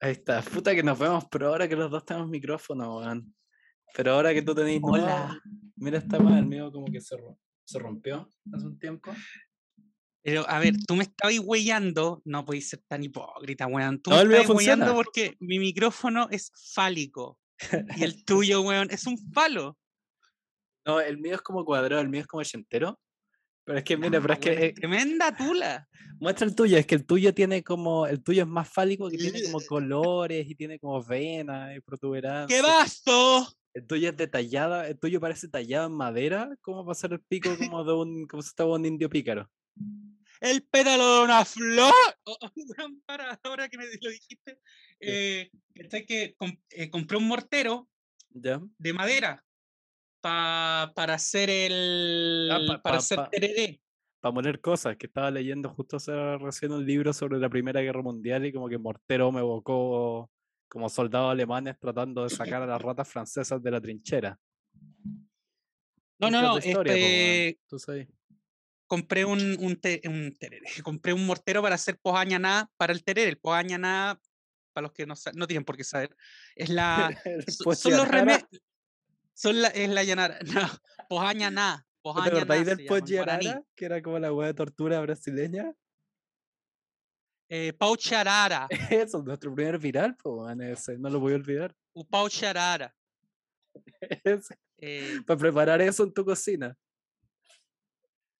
Ahí está. Puta que nos vemos, pero ahora que los dos tenemos micrófono, weón. Pero ahora que tú tenés. no, Hola. mira, está mal, el mío como que se, se rompió hace un tiempo. Pero, a ver, tú me estabas huellando, no podéis ser tan hipócrita, weón. Tú No, me estabas huellando porque mi micrófono es fálico y el tuyo, weón, es un falo. No, el mío es como cuadrado, el mío es como ochentero. Pero es que, mira, pero es que eh, tremenda tula. muestra el tuyo, es que el tuyo tiene como, el tuyo es más fálico, que tiene como colores y tiene como venas y ¡Qué protuberancias. vasto! El tuyo es detallado, el tuyo parece tallado en madera, como para ser el pico como de un, como si estaba un indio pícaro. El pétalo de una flor. Oh, oh, para, ahora que me lo dijiste, eh, ¿cachai que eh, compré un mortero ¿Ya? de madera pa- para hacer el. Ah, pa- para pa- hacer tereré. Para moler cosas, que estaba leyendo justo hace recién un libro sobre la Primera Guerra Mundial y como que Mortero me evocó como soldados alemanes tratando de sacar a las ratas francesas de la trinchera. No, no, no. historia, este, tú sabes. compré un, un, te- un tereré, compré un mortero para hacer pojañaná para el tereré. El pojañaná, para los que no, no tienen por qué saber, es la, El so- son los remedios. Son la, es la llanara. No, pojañaná. ¿no ¿Te Pojañaná acordáis del. Pochianara? Que era como la hueá de tortura brasileña. Eh, paucharara. Eso, nuestro primer viral, pues, weón, ese, no lo voy a olvidar. O paucharara. Ese, Eh, Para preparar eso en tu cocina.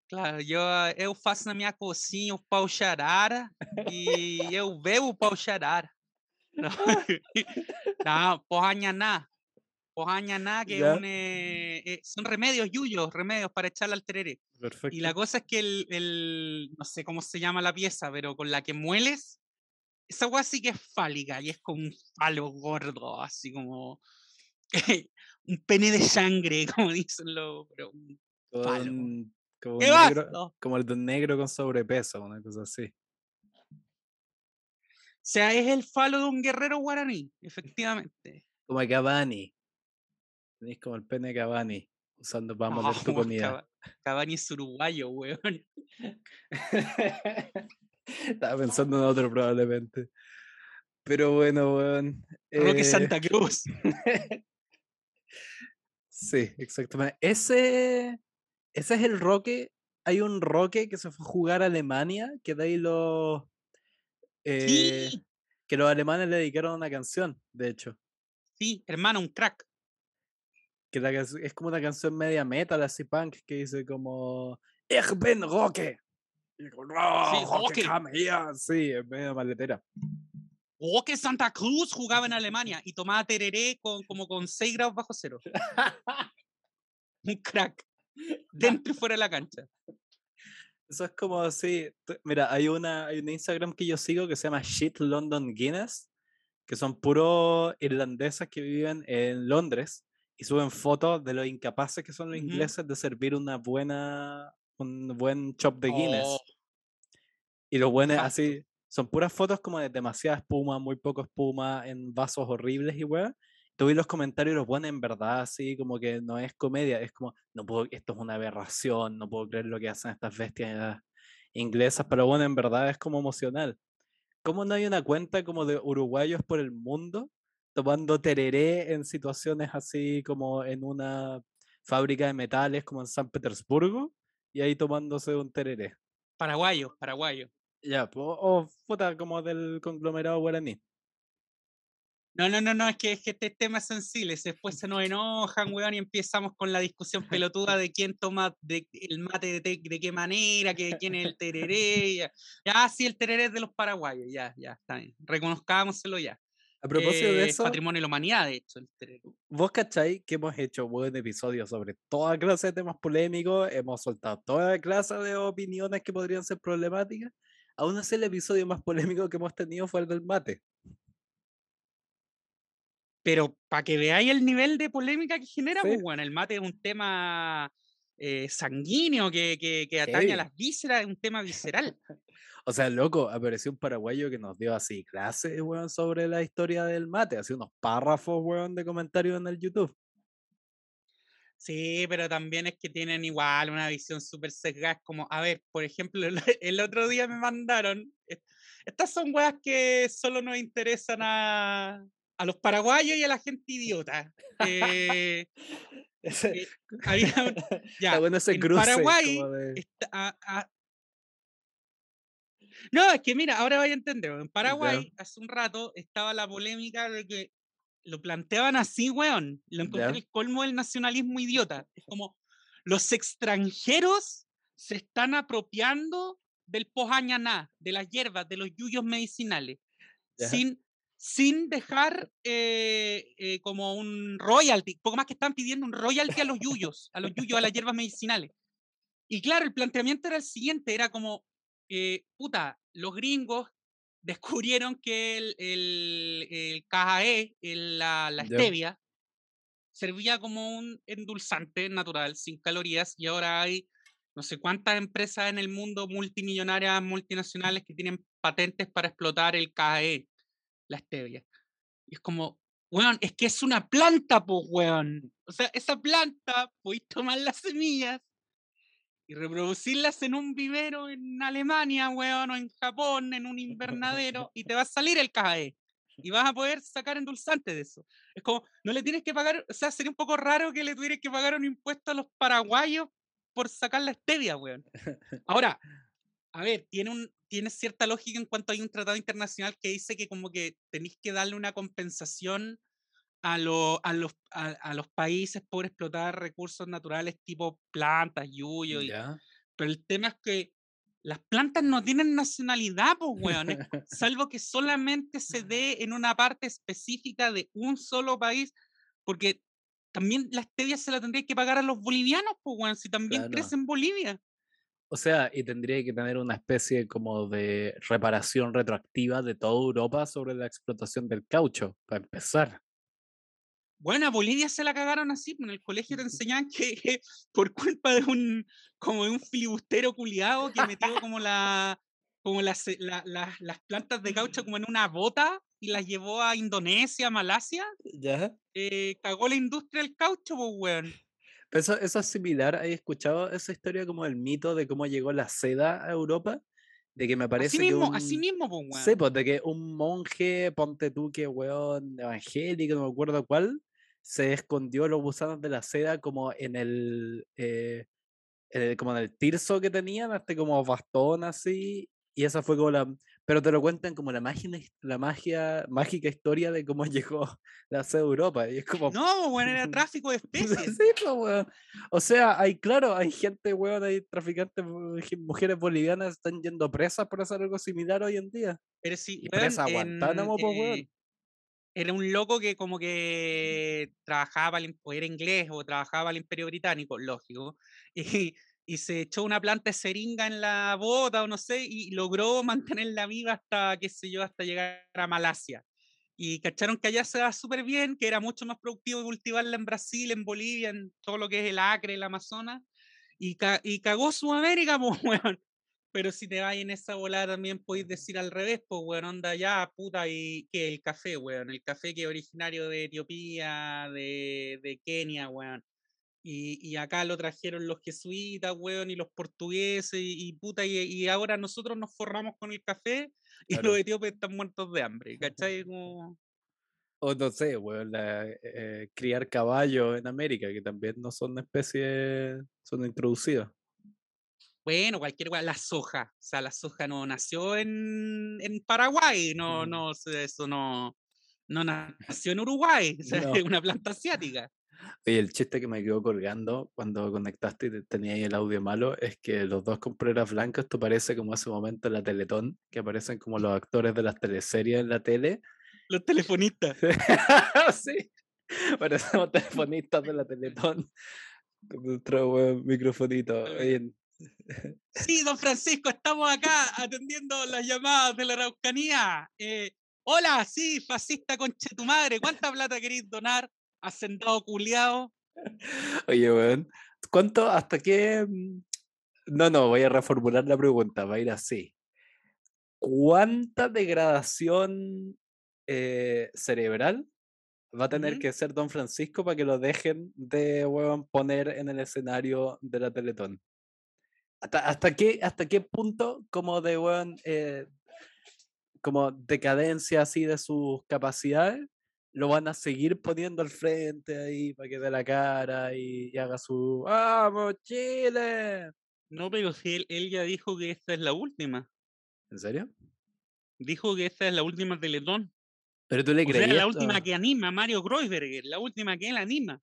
claro, eu, ah, eu faço na minha cozinha o paucharara e eu bebo o paucharara. Não, não pojañaná. Pojañaná, que es Ya. un, eh, eh, son remedios yuyos, remedios para echarle al tereré. Perfecto. Y la cosa es que el, el- no sé cómo se llama la pieza, pero con la que mueles, esa agua sí que es fálica y es como un falo gordo, así como un pene de sangre, como dicen los. pero un. Con- como, ¡Qué un negro, como el de un negro con sobrepeso, una cosa así. O sea, es el falo de un guerrero guaraní, efectivamente. Como a Cavani. Tenéis como el pene de Cavani, usando para No, moler tu weón, comida. Cava- Cavani es uruguayo, weón. Estaba pensando en otro probablemente. Pero bueno, weón. Roque eh, Santa Cruz. Sí, exactamente. Ese, ese es el Roque. Hay un Roque que se fue a jugar a Alemania, que de ahí los. eh, Sí, que los alemanes le dedicaron una canción, de hecho. sí, hermano, un crack. Que la es como una canción media metal, así punk, que dice como. Ich bin Roque. Y "No, Sí, Roque, Roque. come here". Sí, es medio maletera. Roque Santa Cruz jugaba en Alemania y tomaba tereré con, como con 6 grados bajo cero. Un crack. Dentro y fuera de la cancha. Eso es como así. Mira, hay una, hay un Instagram que yo sigo que se llama Shit London Guinness, que son puros irlandeses que viven en Londres y suben fotos de los incapaces que son los Ujú. ingleses de servir una buena, un buen chop de Guinness. Oh, Y los buenos así, son puras fotos como de demasiada espuma, muy poco espuma, en vasos horribles y weá. Tú ves los comentarios y los buenos en verdad así, como que no es comedia, es como, no puedo, esto es una aberración, no puedo creer lo que hacen estas bestias inglesas, pero bueno, en verdad es como emocional. ¿Cómo no hay una cuenta como de uruguayos por el mundo tomando tereré en situaciones así como en una fábrica de metales como en San Petersburgo y ahí tomándose un tereré? paraguayo, paraguayo. Ya, po- o puta, como del conglomerado guaraní. No, no, no, no, es que, es que este tema es sensible. si Después se nos enojan, weón, y empezamos con la discusión pelotuda de quién toma de, el mate de, te- de qué manera, que, quién es el tereré. Ya, ya sí, el tereré es de los paraguayos, ya, ya, está bien. Reconozcámoselo ya. A propósito Eh, de es eso, Patrimonio de la humanidad, de hecho, el vos cachai que hemos hecho buen episodios sobre toda clase de temas polémicos, hemos soltado toda clase de opiniones que podrían ser problemáticas. Aún así, el episodio más polémico que hemos tenido fue el del mate. Pero para que veáis el nivel de polémica que genera, Sí. pues bueno, el mate es un tema eh, sanguíneo que, que, que atañe a las vísceras, es un tema visceral. O sea, loco, apareció un paraguayo que nos dio así clases, weón, sobre la historia del mate, así unos párrafos, weón, de comentarios en el YouTube. Sí, pero también es que tienen igual una visión súper sesgada. Es como, a ver, por ejemplo, el, el otro día me mandaron. eh, Estas son weas que solo nos interesan a, a los paraguayos y a la gente idiota. Eh, eh, había ya, bueno en cruce. Paraguay como de- está- a- a- No, es que mira, ahora vaya a entender. En Paraguay, hace un rato, estaba la polémica de que lo planteaban así, weón. Lo encontré el colmo del nacionalismo idiota. Es como, los extranjeros se están apropiando del pojañaná, de las hierbas, de los yuyos medicinales, sin, sin dejar eh, eh, como un royalty, poco más que están pidiendo un royalty a los yuyos, a los yuyos, a las hierbas medicinales. Y claro, el planteamiento era el siguiente, era como, eh, puta, los gringos descubrieron que el, el, el KAE, el- la, la stevia, servía como un endulzante natural, sin calorías, y ahora hay no sé cuántas empresas en el mundo multimillonarias, multinacionales que tienen patentes para explotar el KAE, la stevia. Y es como, weón, es que es una planta, pues, weón. O sea, esa planta, podéis tomar las semillas y reproducirlas en un vivero en Alemania, weón, o en Japón, en un invernadero, y te va a salir el KAE. Y vas a poder sacar endulzante de eso. Es como, no le tienes que pagar, o sea, sería un poco raro que le tuvieras que pagar un impuesto a los paraguayos por sacar la stevia, weón. Ahora, a ver, tiene, un, tiene cierta lógica en cuanto hay un tratado internacional que dice que como que tenéis que darle una compensación a, lo- a, los, a, a los países por explotar recursos naturales tipo plantas, yuyo, y, pero el tema es que las plantas no tienen nacionalidad, pues, weón. salvo que solamente se dé en una parte específica de un solo país, porque también la stevia se la tendría que pagar a los bolivianos, pues, weón, si también Claro. crece en Bolivia. O sea, y tendría que tener una especie como de reparación retroactiva de toda Europa sobre la explotación del caucho, para empezar. Bueno, a Bolivia se la cagaron así, pues, en el colegio te enseñaban que por culpa de un, como de un filibustero culiado que metió como la, como las, la- la- las plantas de caucho como en una bota y las llevó a Indonesia, Malasia, ¿Ya? eh, cagó la industria del caucho, pues, weón. Pero eso, eso es similar, ¿hay escuchado esa historia como el mito de cómo llegó la seda a Europa? De que me parece Así mismo, que así mismo, pues, weón. Sí, pues de que un monje, ponte tú que weón evangélico, no me acuerdo cuál, se escondió los gusanos de la seda como en el, eh, en el- como en el tirso que tenían, este como bastón así, y esa fue como la, pero te lo cuentan como la magia, la magia, mágica historia de cómo llegó la seda a Europa, y es como, No, weón, era tráfico de especies. Sí, pues. O sea, hay, claro, hay gente, weón, hay traficantes, muj- mujeres bolivianas están yendo presas por hacer algo similar hoy en día. Pero sí, weón, presa a Guantánamo, pues, weón. eh, Era un loco que como que trabajaba, o era inglés o trabajaba el Imperio Británico, lógico, y, y se echó una planta de seringa en la bota o no sé, y logró mantenerla viva hasta, qué sé yo, hasta llegar a Malasia. Y cacharon que allá se da súper bien, que era mucho más productivo cultivarla en Brasil, en Bolivia, en todo lo que es el Acre, el Amazonas, y, ca- y cagó Sudamérica, pues, weón. Pero si te vas en esa volada también podéis decir al revés, pues, weón, onda ya, puta, y que el café, weón, el café que es originario de Etiopía, de, de Kenia, weón. Y, y acá lo trajeron los jesuitas, weón, y los portugueses, y, y puta, y, y ahora nosotros nos forramos con el café y Claro. los etíopes están muertos de hambre, ¿cachai? Como... O no sé, weón, la, eh, criar caballos en América, que también no son especies, son introducidas. Bueno, cualquier weá, la soja. O sea, la soja no nació en, en Paraguay, no, Mm. no, eso no, no nació en Uruguay, o sea, No. es una planta asiática. Oye, el chiste que me quedó colgando cuando conectaste y te- tenía ahí el audio malo es que los dos con poleras blancas, esto parece como ese momento en la Teletón, que aparecen como los actores de las teleseries en la tele. Los telefonistas. sí, parecemos telefonistas de la Teletón con nuestro weón microfonito. Oye, Sí, don Francisco, estamos acá atendiendo las llamadas de la Araucanía. Eh, hola, sí, fascista conche tu madre, ¿cuánta plata queréis donar? Hacendado culiao. Oye, weón, ¿cuánto, hasta qué? mm, No, no, voy a reformular la pregunta, va a ir así. ¿Cuánta degradación eh, cerebral va a tener que ser Don Francisco para que lo dejen de weón, poner en el escenario de la Teletón. ¿Hasta, hasta, qué, hasta qué punto como de weón, eh, como decadencia así de sus capacidades lo van a seguir poniendo al frente ahí para que dé la cara y, y haga su ¡Vamos, Chile! No, pero si él, él ya dijo que esta es la última. ¿En serio? Dijo que esta es la última Teletón. Pero tú le creías. la última que anima Mario Kreuzberger, la última que él anima.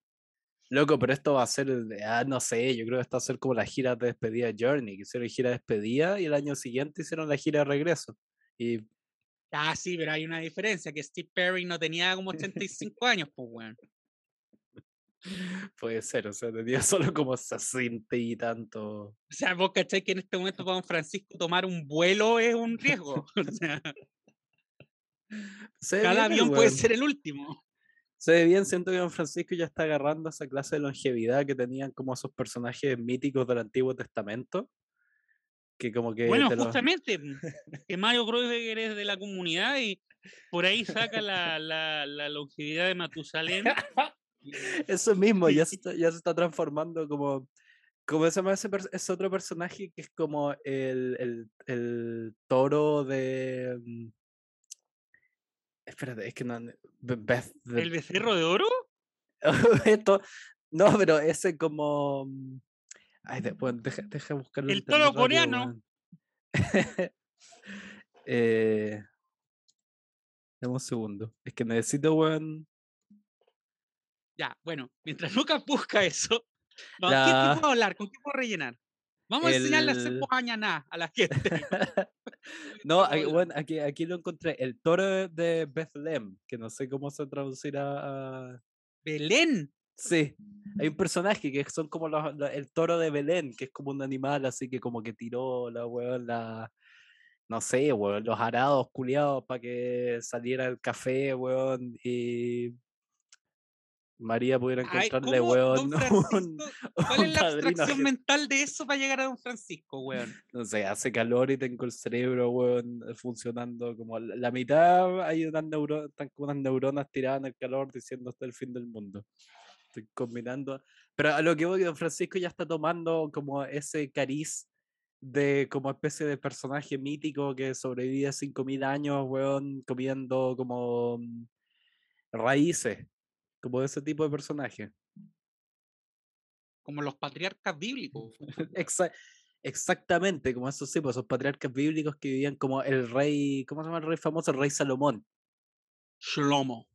Loco, pero esto va a ser, de- ah, no sé, yo creo que esto va a ser como la gira de despedida de Journey, que hicieron gira de despedida y el año siguiente hicieron la gira de regreso. Y Ah, sí, pero hay una diferencia, que Steve Perry no tenía como 85 años, pues, weón. puede ser, o sea, tenía solo como 60 y tanto. O sea, vos cachai que en este momento para Don Francisco tomar un vuelo es un riesgo. O sea, Se cada avión puede ser el último. Se ve bien, siento que Don Francisco ya está agarrando esa clase de longevidad que tenían como esos personajes míticos del Antiguo Testamento. Que como que Bueno, justamente, mm, que Mario Kreuzberger es de la comunidad y por ahí saca la, la, la longevidad de Matusalén. Eso mismo, ya se está, ya se está transformando como. ¿Cómo se llama ese, otro personaje que es como el, el, el toro de. mm, Espérate, es que no. Be- Beth- de- ¿El becerro de oro? esto, no, pero ese como. Ay, de- bueno, deja, deja buscarlo. El toro coreano. weón. eh, dame un segundo. Es que necesito, weón. Ya, bueno, mientras Lucas busca eso, no, ¿qué, qué puedo hablar? ¿Con qué puedo rellenar? Vamos a enseñarle a hacer pojañaná a la gente. No, aquí, bueno, aquí, aquí lo encontré. El toro de Bethlehem, que no sé cómo se traducirá a. Belén. Sí, hay un personaje que son como los- los- el toro de Belén, que es como un animal así que como que tiró la weón, la. No sé, weón, los arados culiados para que saliera el café, weón, y. María pudiera Ay, encontrarle, ¿cómo, weón, un? ¿Cuál un es la abstracción que- mental de eso para llegar a Don Francisco, weón? no sé, hace calor y tengo el cerebro, weón, funcionando como la, la mitad, hay unas neuronas, están como unas neuronas tiradas en el calor diciendo hasta el fin del mundo. Estoy combinando. Pero a lo que voy, Don Francisco ya está tomando como ese cariz de como especie de personaje mítico que sobrevive 5.000 años, weón, comiendo como mm, raíces, como ese tipo de personaje. Como los patriarcas bíblicos. Exa- exactamente, como esos sí, pues, esos patriarcas bíblicos que vivían como el rey, ¿cómo se llama el rey famoso? El rey Salomón. Shlomo.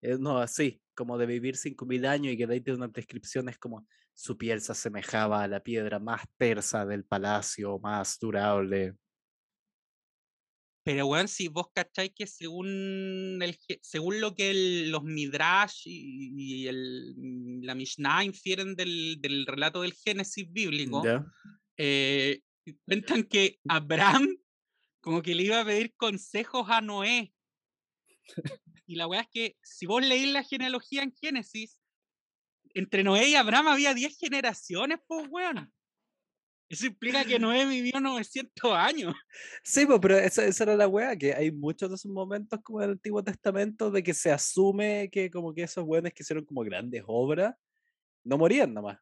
Eh, no, así, como de vivir 5.000 años y que de ahí tiene unas descripciones como su piel se asemejaba a la piedra más tersa del palacio, más durable. Pero, weón, si vos cacháis que según, el, según lo que el- los Midrash y, y el, mm, la Mishnah infieren del, del relato del Génesis bíblico, ¿Ya? eh, cuentan que Abraham como que le iba a pedir consejos a Noé. Y la weá es que si vos leís la genealogía en Génesis, entre Noé y Abraham había 10 generaciones, pues weón. Eso implica que Noé vivió 900 años. Sí, pues, pero esa, esa era la weá, que hay muchos de esos momentos como en el Antiguo Testamento de que se asume que como que esos weones que hicieron como grandes obras no morían nomás.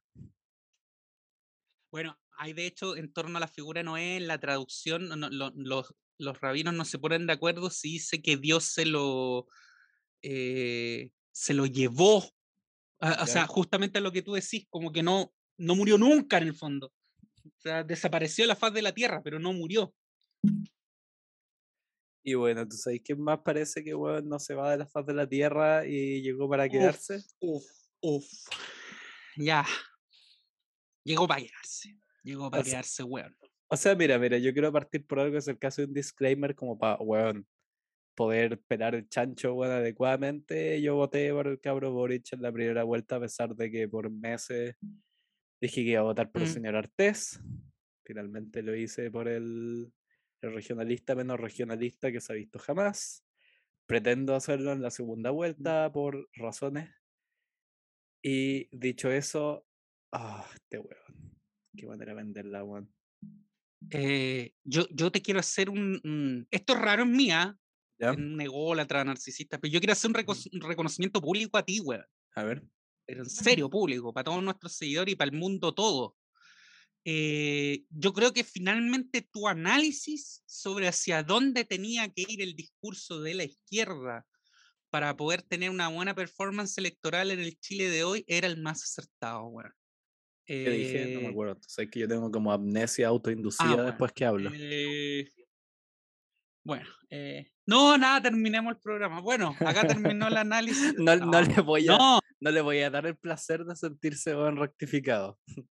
Bueno, hay de hecho en torno a la figura de Noé en la traducción, no- lo- los, los rabinos no se ponen de acuerdo si dice que Dios se lo, eh, se lo llevó. a- O sea, justamente lo que tú decís, como que no, no murió nunca en el fondo. O sea, desapareció de la faz de la tierra, pero no murió. Y bueno, ¿tú sabes quién más parece que weón, no se va de la faz de la tierra y llegó para quedarse? Uf, uf. Ya. Llegó para quedarse. Llegó para quedarse, weón. O sea, mira, mira, yo quiero partir por algo, que es el caso de un disclaimer como para, weón, poder pelar el chancho, weón, adecuadamente. Yo voté por el cabro Boric en la primera vuelta, a pesar de que por meses dije que iba a votar por el Mm. señor Artés. Finalmente lo hice por el, el regionalista menos regionalista que se ha visto jamás. Pretendo hacerlo en la segunda vuelta por razones. Y dicho eso, ah, este weón. Qué manera de venderla, weón. Eh, yo, yo te quiero hacer un, un- Esto es raro en mí, ¿ah? en un ególatra, narcisista, pero yo quiero hacer un, reconocimiento público a ti, weón. A ver. Pero en serio, público, para todos nuestros seguidores y para el mundo todo. Eh, yo creo que finalmente tu análisis sobre hacia dónde tenía que ir el discurso de la izquierda para poder tener una buena performance electoral en el Chile de hoy era el más acertado, weón. ¿Qué dije? No me eh acuerdo. Sé que yo tengo como amnesia autoinducida ah, después que hablo. Eh, bueno, no, nada, terminemos el programa. Bueno, acá terminó el análisis. no, no, le voy a, no. le voy a dar el placer de sentirse buen rectificado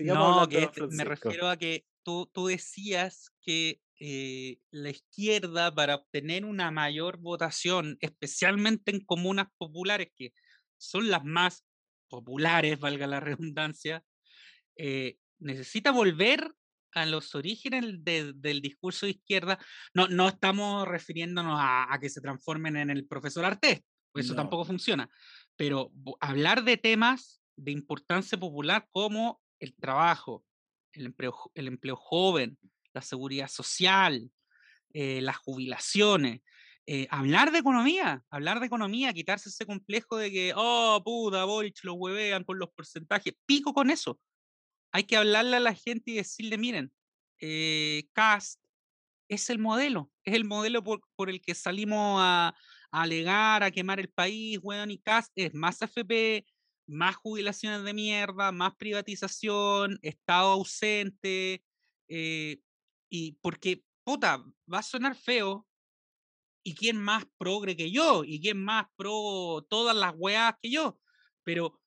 no, que me refiero a que tú, tú decías que eh, la izquierda para obtener una mayor votación, especialmente en comunas populares, que son las más populares, valga la redundancia, eh, necesita volver a los orígenes del discurso de izquierda. No, no estamos refiriéndonos a, que se transformen en el profesor Artés, eso tampoco funciona, pero hablar de temas de importancia popular como el trabajo, el empleo, el empleo joven, la seguridad social, eh, las jubilaciones. Eh, hablar de economía, hablar de economía, quitarse ese complejo de que, oh, puta, Boric lo huevean por los porcentajes. Pico con eso. Hay que hablarle a la gente y decirle, miren, eh, Cast es el modelo, es el modelo por, el que salimos a, a, alegar, a quemar el país, weón, y Cast es más AFP, más jubilaciones de mierda, más privatización, Estado ausente, eh, y porque, puta, va a sonar feo, ¿y quién más progre que yo? ¿Y quién más pro todas las weas que yo? Pero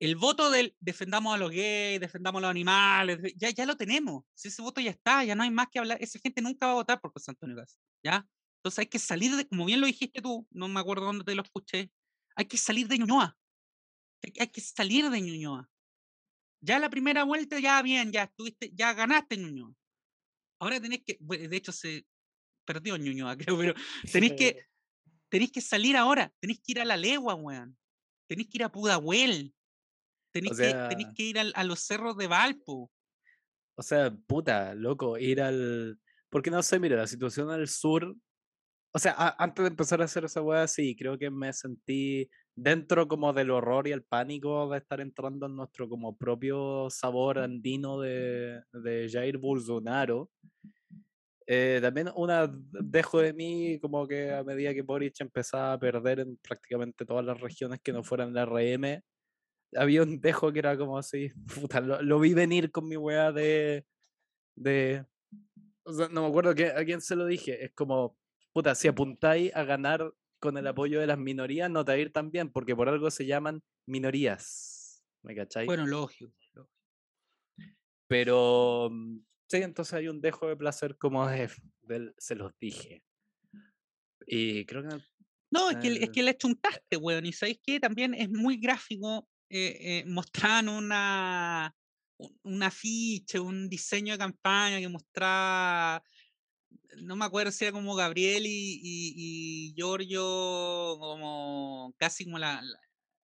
el voto del defendamos a los gays, defendamos a los animales, ya, ya lo tenemos. Si ese voto ya está, ya no hay más que hablar. Esa gente nunca va a votar por José Antonio Gas, ¿ya? Entonces hay que salir de, como bien lo dijiste tú, no me acuerdo dónde te lo escuché, hay que salir de Ñuñoa hay que salir de Ñuñoa. Ya la primera vuelta, ya bien, ya estuviste, ya ganaste Ñuñoa. Ahora tenés que, de hecho se perdió Ñuñoa, creo, pero tenéis que, tenéis que salir ahora, tenéis que ir a la legua, weón. Tenéis que ir a Pudahuel. Tenéis, que, tenéis que ir a los cerros de Valpo. O sea, puta, loco, ir al. Porque no sé, mira, la situación al sur. O sea, antes de empezar a hacer esa weá, sí, creo que me sentí dentro como del horror y el pánico de estar entrando en nuestro como propio sabor andino de, de Jair Bolsonaro. Eh, también una dejo de mí como que a medida que Boric empezaba a perder en prácticamente todas las regiones que no fueran la RM, había un dejo que era como así, puta, lo, vi venir con mi weá de, de no me acuerdo que, a quién se lo dije, es como, puta, si apuntáis a ganar con el apoyo de las minorías no te va a ir tan bien, porque por algo se llaman minorías. ¿Me cacháis? Bueno, lógico. Pero mm, sí, entonces hay un dejo de placer como de, se los dije. Y creo que. No, es que, es que le chuntaste, weón. Y sabéis que también es muy gráfico eh, eh, mostrar una, un afiche, un diseño de campaña que mostraba no me acuerdo si era como Gabriel y, y, Giorgio, como casi como la,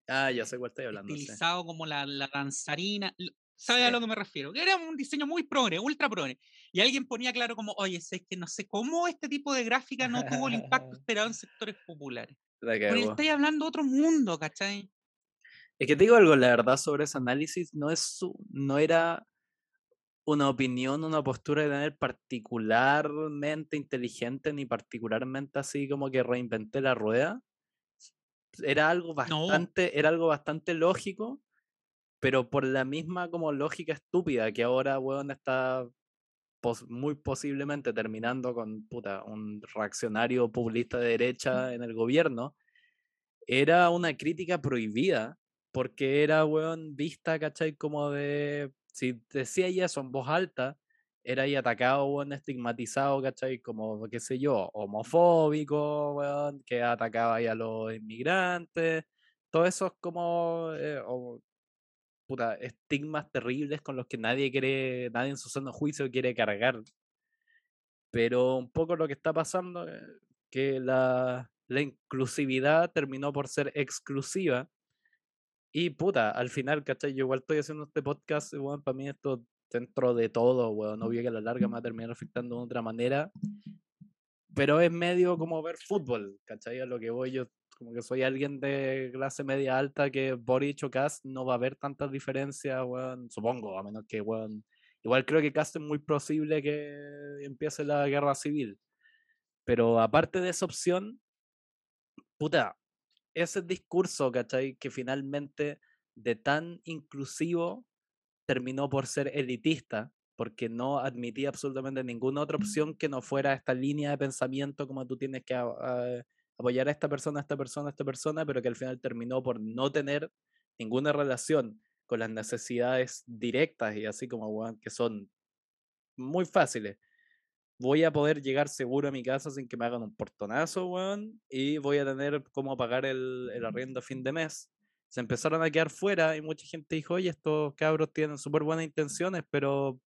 Ah, ya sé cuál estoy hablando. Utilizado como la, la danzarina. ¿Sabes a lo que me refiero? Que era un diseño muy progre, ultra progre. Y alguien ponía claro como, oye, es que no sé cómo este tipo de gráfica no tuvo el impacto esperado en sectores populares. Pero estoy hablando de otro mundo, ¿cachai? Es que te digo algo, la verdad, sobre ese análisis, no, es su, no era una opinión, una postura de tener particularmente inteligente ni particularmente así como que reinventé la rueda. Era algo bastante, era algo bastante lógico, pero por la misma como lógica estúpida que ahora, weón, está muy posiblemente terminando con puta, un reaccionario populista de derecha en el gobierno, era una crítica prohibida porque era, weón, vista, ¿cachai? Como de si decía eso en voz alta, era ahí atacado, weón, estigmatizado, ¿cachai? Como, qué sé yo, homofóbico, weón, que atacaba ahí a los inmigrantes. Todo eso es como eh, puta, estigmas terribles con los que nadie quiere, nadie en su sano juicio quiere cargar. Pero un poco lo que está pasando, eh, que la, la inclusividad terminó por ser exclusiva y puta, al final, ¿cachai? Yo igual estoy haciendo este podcast, weón, para mí esto dentro de todo, weón, no que a la larga me va a terminar afectando de otra manera. pero es medio como ver fútbol, ¿cachai? A lo que voy yo, como que soy alguien de clase media alta que Boric o Cast no va a haber tantas diferencias, weón, supongo, a menos que, weón, igual creo que Cast es muy posible que empiece la guerra civil. Pero aparte de esa opción, puta, ese discurso, ¿cachai? Que finalmente de tan inclusivo terminó por ser elitista, porque no admitía absolutamente ninguna otra opción que no fuera esta línea de pensamiento como tú tienes que apoyar a esta persona, a esta persona, a esta persona, pero que al final terminó por no tener ninguna relación con las necesidades directas y así como, que son muy fáciles voy a poder llegar seguro a mi casa sin que me hagan un portonazo, weón, y voy a tener cómo pagar el, el arriendo a fin de mes. Se empezaron a quedar fuera y mucha gente dijo, oye, estos cabros tienen súper buenas intenciones, pero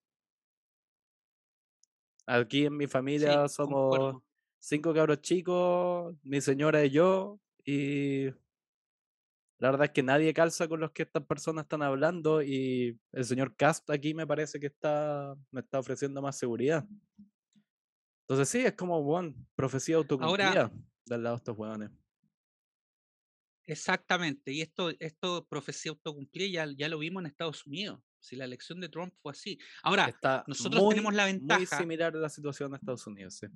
aquí en mi familia somos cinco cabros chicos, mi señora y yo, y la verdad es que nadie calza con los que estas personas están hablando y el señor Cast aquí me parece que está, me está ofreciendo más seguridad. Entonces sí, es como, bueno, profecía autocumplida del lado de estos hueones. Exactamente, y esto, esto profecía autocumplida ya, ya lo vimos en Estados Unidos. Si la elección de Trump fue así. Ahora, nosotros tenemos la ventaja. Muy similar a la situación de Estados Unidos, sí.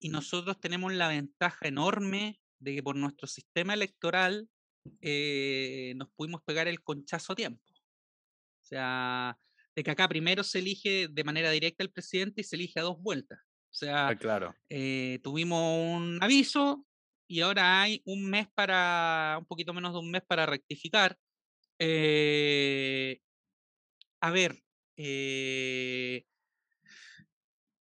Y nosotros tenemos la ventaja enorme de que por nuestro sistema electoral eh, nos pudimos pegar el conchazo a tiempo. O sea, de que acá primero se elige de manera directa el presidente y se elige a dos vueltas. O sea, ah, claro. Eh, tuvimos un aviso y ahora hay un mes para, un poquito menos de un mes para rectificar. Eh, a ver, eh,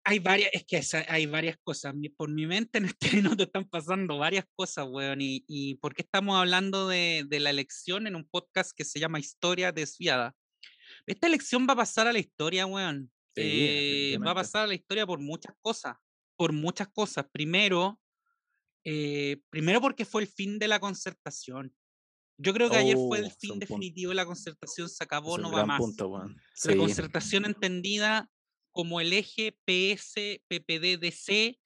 hay varias, es que hay varias cosas. Por mi mente en este minuto están pasando varias cosas, weón. Y, y por qué estamos hablando de, de, la elección en un podcast que se llama Historia Desviada. Esta elección va a pasar a la historia, weón. Eh, va a pasar a la historia por muchas cosas. Por muchas cosas. Primero, eh, primero porque fue el fin de la concertación. Yo creo que ayer fue el oh, fin definitivo de la concertación, se acabó, no va más. La concertación entendida como el eje PS, PPD, DC,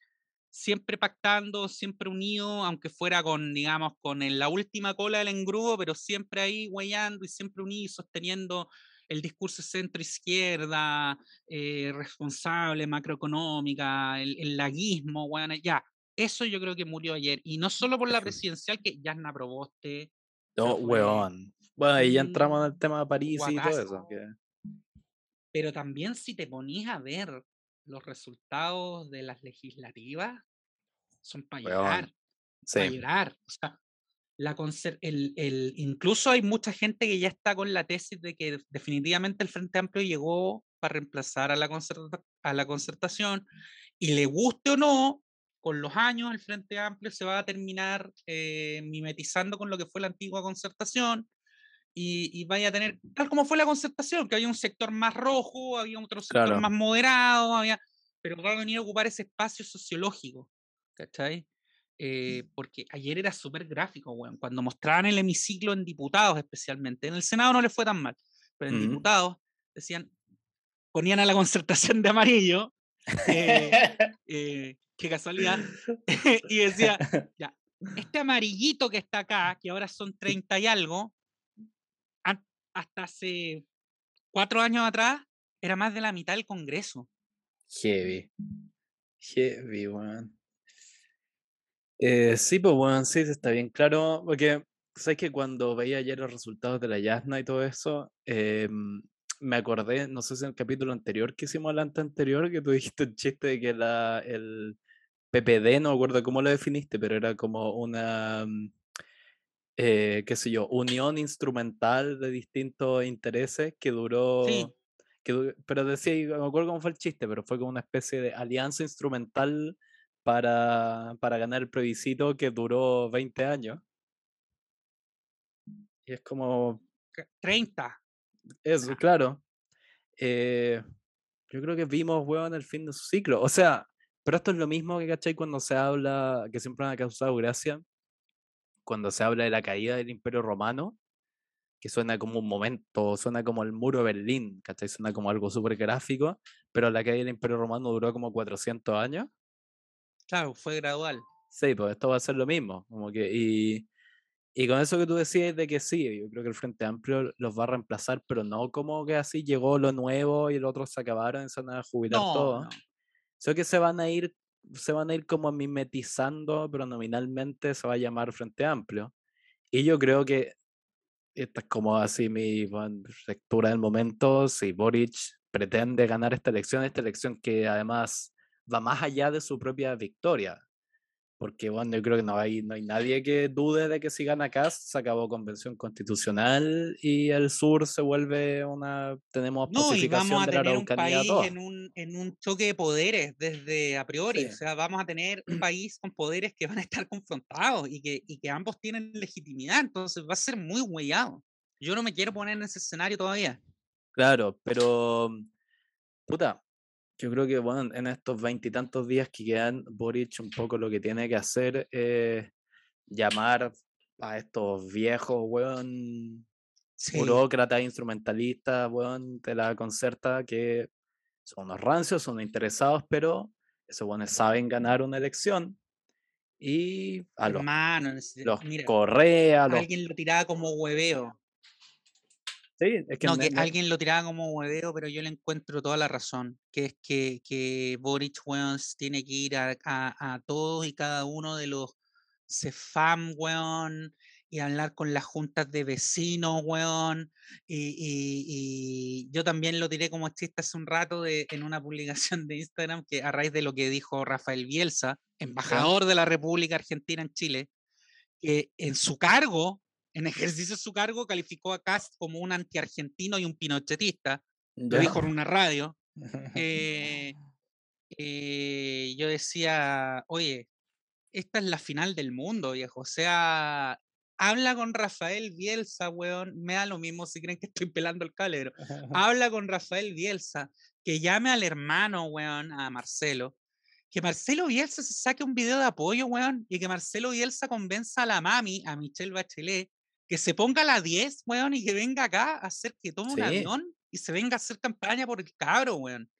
siempre pactando, siempre unido, aunque fuera con, digamos, con la última cola del engrudo, pero siempre ahí guayando y siempre unido, sosteniendo el discurso centro-izquierda, eh, responsable, macroeconómica, el, laguismo, bueno, ya, eso yo creo que murió ayer. Y no solo por la presidencial, que ya no este No, weón. Bueno, ahí ya entramos en el tema de París y todo eso. Pero también si te ponías a ver los resultados de las legislativas, son para llorar. Para llorar. O sea, la el, el, incluso hay mucha gente que ya está con la tesis de que definitivamente el Frente Amplio llegó para reemplazar a la, a la concertación y le guste o no, con los años el Frente Amplio se va a terminar eh, mimetizando con lo que fue la antigua concertación y, y, vaya a tener, tal como fue la concertación, que había un sector más rojo, había otro sector más moderado, había, pero va a venir a ocupar ese espacio sociológico, ¿cachai? Eh, porque ayer era súper gráfico, weón. Cuando mostraban el hemiciclo en diputados, especialmente. En el Senado no le fue tan mal, pero en diputados decían, ponían a la concertación de amarillo, eh, eh, qué casualidad, y decía, ya, este amarillito que está acá, que ahora son 30 y algo, hasta hace cuatro años atrás, era más de la mitad del Congreso. Heavy. Heavy, weón. Eh, sí, pues bueno, sí, está bien claro, porque sabes que cuando veía ayer los resultados de la Yasna y todo eso, em, me acordé, no sé si en el capítulo anterior que hicimos adelante anterior, que tú dijiste el chiste de que la, el PPD, no me acuerdo cómo lo definiste, pero era como una, mm, eh, qué sé yo, unión instrumental de distintos intereses que duró... Que, pero decía, no me acuerdo cómo fue el chiste, pero fue como una especie de alianza instrumental para, para ganar el plebiscito que duró 20 años. Y es como... 30. Eso, claro. Eh, yo creo que vimos, en el fin de su ciclo. O sea, pero esto es lo mismo que, ¿cachai? Cuando se habla, que siempre me ha causado gracia, cuando se habla de la caída del Imperio Romano, que suena como un momento, suena como el muro de Berlín, ¿cachai? Suena como algo súper gráfico, pero la caída del Imperio Romano duró como 400 años. Claro, fue gradual. Sí, pues esto va a ser lo mismo, como que, y, y con eso que tú decías de que sí, yo creo que el Frente Amplio los va a reemplazar, pero no como que así llegó lo nuevo y los otros se acabaron y se van a jubilar No, todos. no. Sé que se van a ir, se van a ir como mimetizando, pero nominalmente se va a llamar Frente Amplio. Y yo creo que esta es como así mi bueno, lectura del momento. Si Boric pretende ganar esta elección, esta elección que además va más allá de su propia victoria. Porque bueno, yo creo que no hay, no hay nadie que dude de que si gana Cast se acabó convención constitucional y el sur se vuelve una. Tenemos No, y vamos pacificación a de tener un país toda. en un, en un choque de poderes desde a priori. O Sí. sea, vamos a tener un país con poderes que van a estar confrontados y que, y que ambos tienen legitimidad. Entonces va a ser muy huellado. Yo no me quiero poner en ese escenario todavía. Claro, pero puta, yo creo que bueno, en estos veintitantos días que quedan, Boric un poco lo que tiene que hacer es llamar a estos viejos, weón, Sí. burócratas, instrumentalistas, weón, de la concerta, que son unos rancios, son interesados, pero esos weones saben ganar una elección. Y a los, Hermano, los mira, Correa, los... alguien lo tiraba como hueveo. Sí, es que No, que me- alguien lo tiraba como hueveo, pero yo le encuentro toda la razón, que es que, que Boric, tiene que ir a, a- a todos y cada uno de los CEFAM, weón, y hablar con las juntas de vecinos, weón, y, y- y yo también lo tiré como chiste hace un rato de, en una publicación de Instagram, que a raíz de lo que dijo Rafael Bielsa, embajador de la República Argentina en Chile, que en su cargo, en ejercicio de su cargo, calificó a Cast como un antiargentino y un pinochetista. Lo ya. dijo en una radio. eh, eh, yo decía, oye, esta es la final del mundo, viejo. O sea, habla con Rafael Bielsa, weón. Me da lo mismo si creen que estoy pelando el calero. Habla con Rafael Bielsa, que llame al hermano, weón, a Marcelo. Que Marcelo Bielsa se saque un video de apoyo, weón, y que Marcelo Bielsa convenza a la mami, a Michelle Bachelet, que se ponga a la 10, weón, y que venga acá a hacer que tome un Sí. avión y se venga a hacer campaña por el cabro, weón.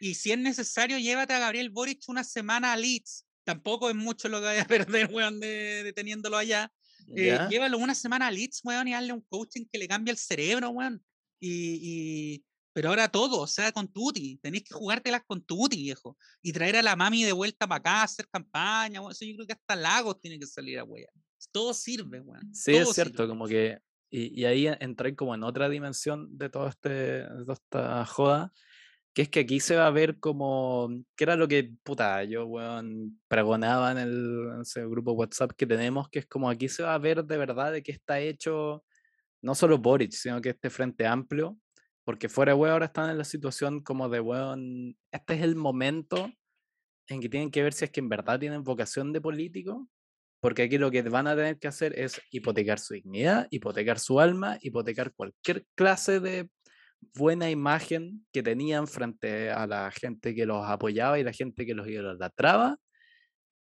Y si es necesario, llévate a Gabriel Boric una semana a Leeds. Tampoco es mucho lo que vaya a perder, weón, de, de teniéndolo allá. Eh, llévalo una semana a Leeds, weón, y hazle un coaching que le cambie el cerebro, weón. Y, y- pero ahora todo, o sea, con Tuti. Tenéis que jugártelas con Tuti, viejo. Y traer a la mami de vuelta para acá, a hacer campaña, weón. Eso yo creo que hasta Lagos tiene que salir a weón. Todo sirve, weón. Sí, es todo cierto, sirve. como que. Y, y ahí entré como en otra dimensión de todo este, de toda esta joda, que es que aquí se va a ver como. que era lo que, puta, yo, weón, pregonaba en el ese grupo WhatsApp que tenemos, que es como aquí se va a ver de verdad de qué está hecho no solo Boric, sino que este frente amplio, porque fuera weón ahora están en la situación como de weón, este es el momento en que tienen que ver si es que en verdad tienen vocación de político, porque aquí lo que van a tener que hacer es hipotecar su dignidad, hipotecar su alma, hipotecar cualquier clase de buena imagen que tenían frente a la gente que los apoyaba y la gente que los idolatraba,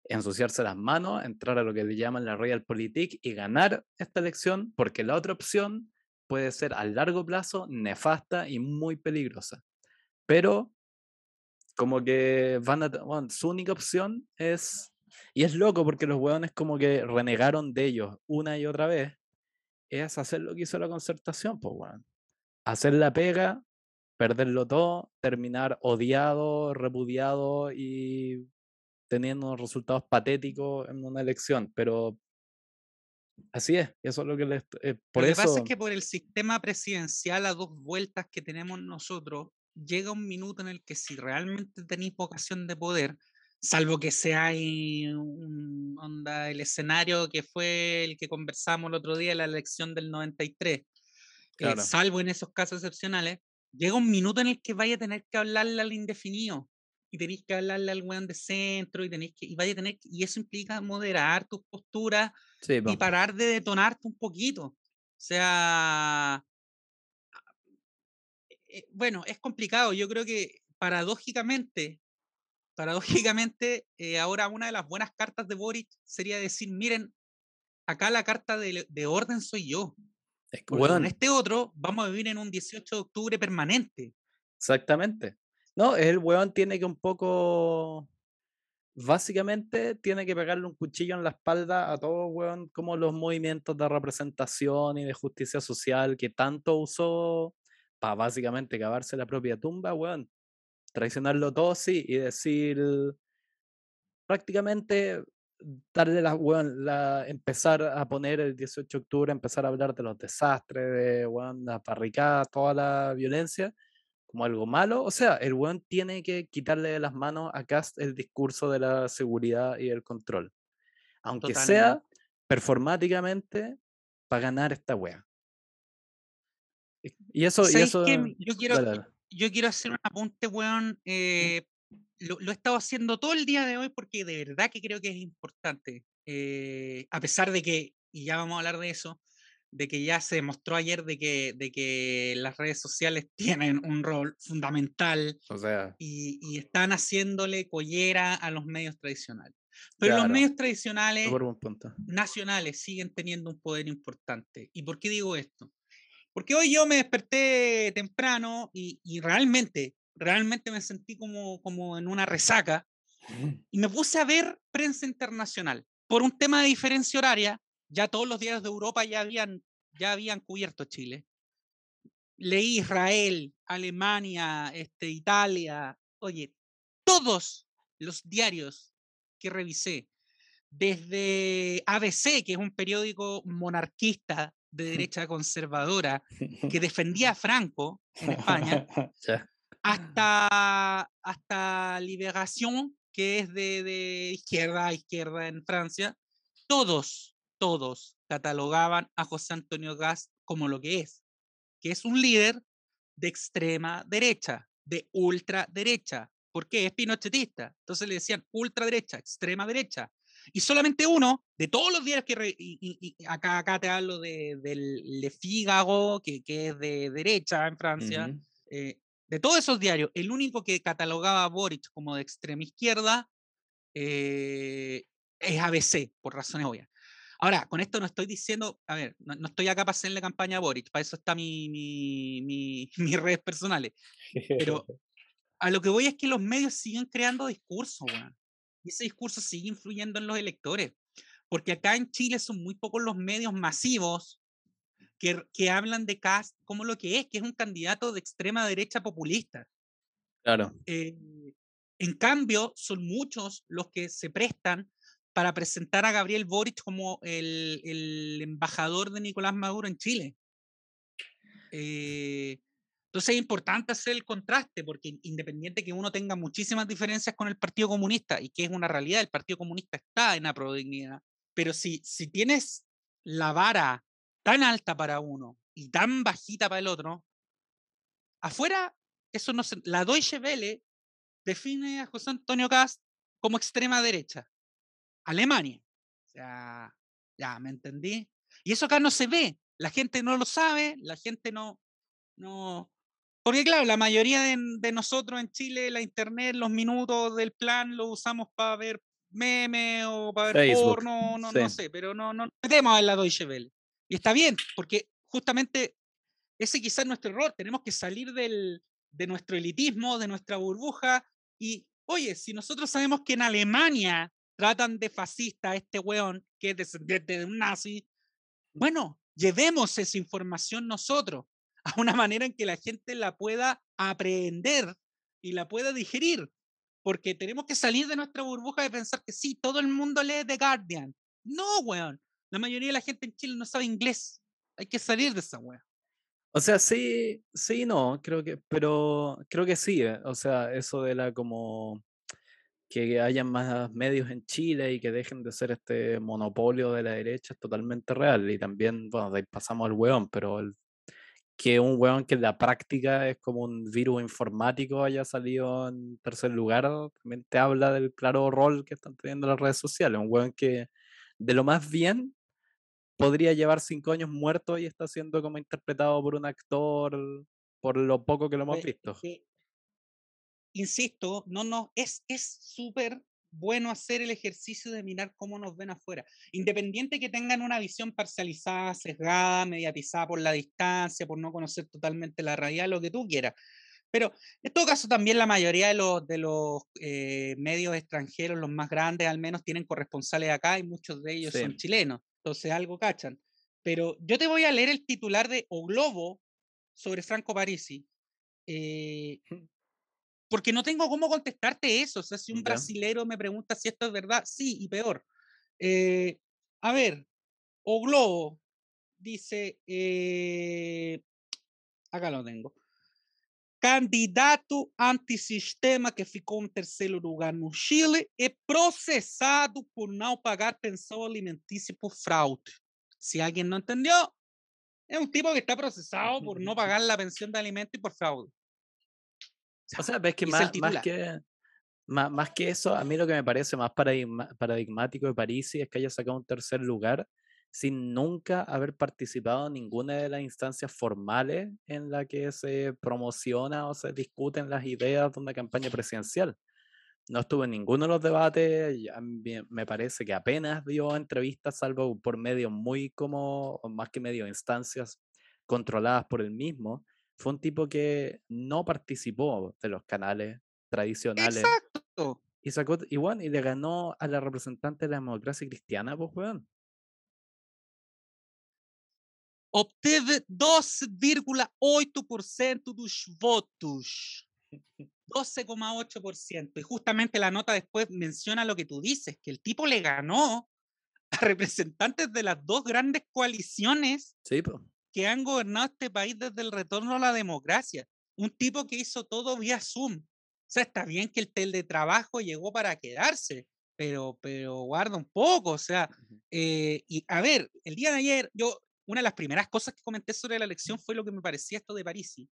ensuciarse las manos, entrar a lo que le llaman la Realpolitik y ganar esta elección, porque la otra opción puede ser a largo plazo nefasta y muy peligrosa. Pero como que van a, bueno, su única opción es, y es loco porque los hueones como que renegaron de ellos una y otra vez, es hacer lo que hizo la concertación, pues weón. Hacer la pega, perderlo todo, terminar odiado, repudiado y teniendo resultados patéticos en una elección, pero así es, eso es lo que les... eh, por Lo que eso... pasa es que por el sistema presidencial a dos vueltas que tenemos nosotros, llega un minuto en el que si realmente tenéis vocación de poder, salvo que sea un, onda, el escenario que fue el que conversamos el otro día, la elección del 93, eh, Claro. salvo en esos casos excepcionales, llega un minuto en el que vaya a tener que hablarle al indefinido y tenéis que hablarle al weón de centro y tenéis que, y vaya a tener y eso implica moderar tus posturas Sí, y parar de detonarte un poquito. O sea, eh, bueno, es complicado. Yo creo que paradójicamente, paradójicamente, eh, ahora una de las buenas cartas de Boric sería decir, miren, acá la carta de, de orden soy yo. Con este otro vamos a vivir en un 18 de octubre permanente. Exactamente. No, el weón tiene que un poco. Básicamente tiene que pegarle un cuchillo en la espalda a todo, weón, como los movimientos de representación y de justicia social que tanto usó para básicamente cavarse la propia tumba, weón. Traicionarlo todo, sí, y decir prácticamente darle la, weón, la, empezar a poner el 18 de octubre, empezar a hablar de los desastres, de weón, la parricada, toda la violencia, como algo malo. O sea, el weón tiene que quitarle de las manos a Cast el discurso de la seguridad y el control. Aunque sea performáticamente para ganar esta wea. Y eso, y eso yo, quiero, yo quiero hacer un apunte, weón. Eh, lo, lo, he estado haciendo todo el día de hoy porque de verdad que creo que es importante. Eh, a pesar de que, y ya vamos a hablar de eso, de que ya se demostró ayer de que, de que las redes sociales tienen un rol fundamental o sea, y, y, están haciéndole collera a los medios tradicionales. Pero los medios tradicionales nacionales siguen teniendo un poder importante. ¿Y por qué digo esto? Porque hoy yo me desperté temprano y, y realmente, realmente me sentí como, como en una resaca y me puse a ver prensa internacional. Por un tema de diferencia horaria, ya todos los diarios de Europa ya habían, ya habían cubierto Chile. Leí Israel, Alemania, este, Italia. Oye, todos los diarios que revisé, desde ABC, que es un periódico monarquista de derecha conservadora que defendía a Franco en España, hasta, hasta Liberación, que es de, de izquierda a izquierda en Francia, todos todos catalogaban a José Antonio Gas como lo que es, que es un líder de extrema derecha, de ultraderecha, porque es pinochetista. Entonces le decían ultraderecha, extrema derecha. Y solamente uno, de todos los días que... y, acá, acá te hablo de, del Le Figaro, que, que es de derecha en Francia. Eh, de todos esos diarios, el único que catalogaba a Boric como de extrema izquierda eh, es ABC, por razones obvias. Ahora, con esto no estoy diciendo, a ver, no, estoy acá para hacerle campaña a Boric, para eso está mi, mi, mi, mis redes personales. Pero a lo que voy es que los medios siguen creando discursos, weón. Y ese discurso sigue influyendo en los electores. Porque acá en Chile son muy pocos los medios masivos que, que hablan de Cast como lo que es, que es un candidato de extrema derecha populista. Claro. Eh, en cambio, son muchos los que se prestan para presentar a Gabriel Boric como el, el embajador de Nicolás Maduro en Chile. Eh, entonces es importante hacer el contraste, porque independiente que uno tenga muchísimas diferencias con el Partido Comunista, y que es una realidad, el Partido Comunista está en la prodignidad, pero si, si tienes la vara tan alta para uno y tan bajita para el otro, afuera, eso no se, la Deutsche Welle define a José Antonio Cast como extrema derecha. Alemania. O sea, ya, ¿me entendí? Y eso acá no se ve. La gente no lo sabe, la gente no, no, porque claro, la mayoría de, nosotros en Chile, la internet, los minutos del plan lo usamos para ver memes o para ver porno, no, no sé, pero no, no metemos al lado Deutsche Welle. Y está bien, porque justamente ese quizás es nuestro error. Tenemos que salir del, de nuestro elitismo, de nuestra burbuja. Y, oye, si nosotros sabemos que en Alemania tratan de fascista a este weón que es descendiente de un nazi, bueno, llevemos esa información nosotros a una manera en que la gente la pueda aprender y la pueda digerir. Porque tenemos que salir de nuestra burbuja de pensar que sí, todo el mundo lee The Guardian. No, weón. La mayoría de la gente en Chile no sabe inglés. Hay que salir de esa weón. O sea, sí, sí, no, creo que, pero creo que sí. Eh, o sea, eso de la como que hayan más medios en Chile y que dejen de ser este monopolio de la derecha es totalmente real. Y también, bueno, de ahí pasamos al weón, pero que un weón que en la práctica es como un virus informático haya salido en tercer lugar, también te habla del claro rol que están teniendo las redes sociales. Un weón que de lo más bien podría llevar cinco años muerto y está siendo como interpretado por un actor por lo poco que lo hemos visto insisto, no, no, es súper bueno hacer el ejercicio de mirar cómo nos ven afuera. Independiente que tengan una visión parcializada, sesgada, mediatizada por la distancia, por no conocer totalmente la realidad, lo que tú quieras. Pero en todo caso, también la mayoría de los, de los eh, medios extranjeros, los más grandes al menos, tienen corresponsales acá y muchos de ellos son chilenos. Entonces algo cachan. Pero yo te voy a leer el titular de O Globo sobre Franco Parisi. Eh, porque no tengo cómo contestarte eso. O sea, si un brasilero me pregunta si esto es verdad, sí, y peor. Eh, a ver, O Globo dice, acá lo tengo candidato antissistema que ficou em terceiro lugar no Chile é processado por não pagar pensão alimentícia por fraude. Se alguém não entendeu, é um tipo que está processado por não pagar a pensão de alimento por fraude. O sea, ves que más, más, que más, más, que eso, a mí lo que me parece más paradigmático de París es que haya sacado un tercer lugar sin nunca haber participado en ninguna de las instancias formales en la que se promociona o se discuten las ideas de una campaña presidencial. No estuvo en ninguno de los debates, me parece que apenas dio entrevistas, salvo por medios muy como, más que medio instancias controladas por él mismo. Fue un tipo que no participó de los canales tradicionales. Exacto. Y sacó igual y le ganó a la representante de la democracia cristiana, pues, weón obteve 12,8% dos votos. 12,8%. Y justamente la nota después menciona lo que tú dices, que el tipo le ganó a representantes de las dos grandes coaliciones que han gobernado este país desde el retorno a la democracia. Un tipo que hizo todo vía Zoom. O sea, está bien que el teletrabajo llegó para quedarse, pero, pero guarda un poco. O sea, eh, y a ver, el día de ayer yo una de las primeras cosas que comenté sobre la elección fue lo que me parecía esto de Parisi.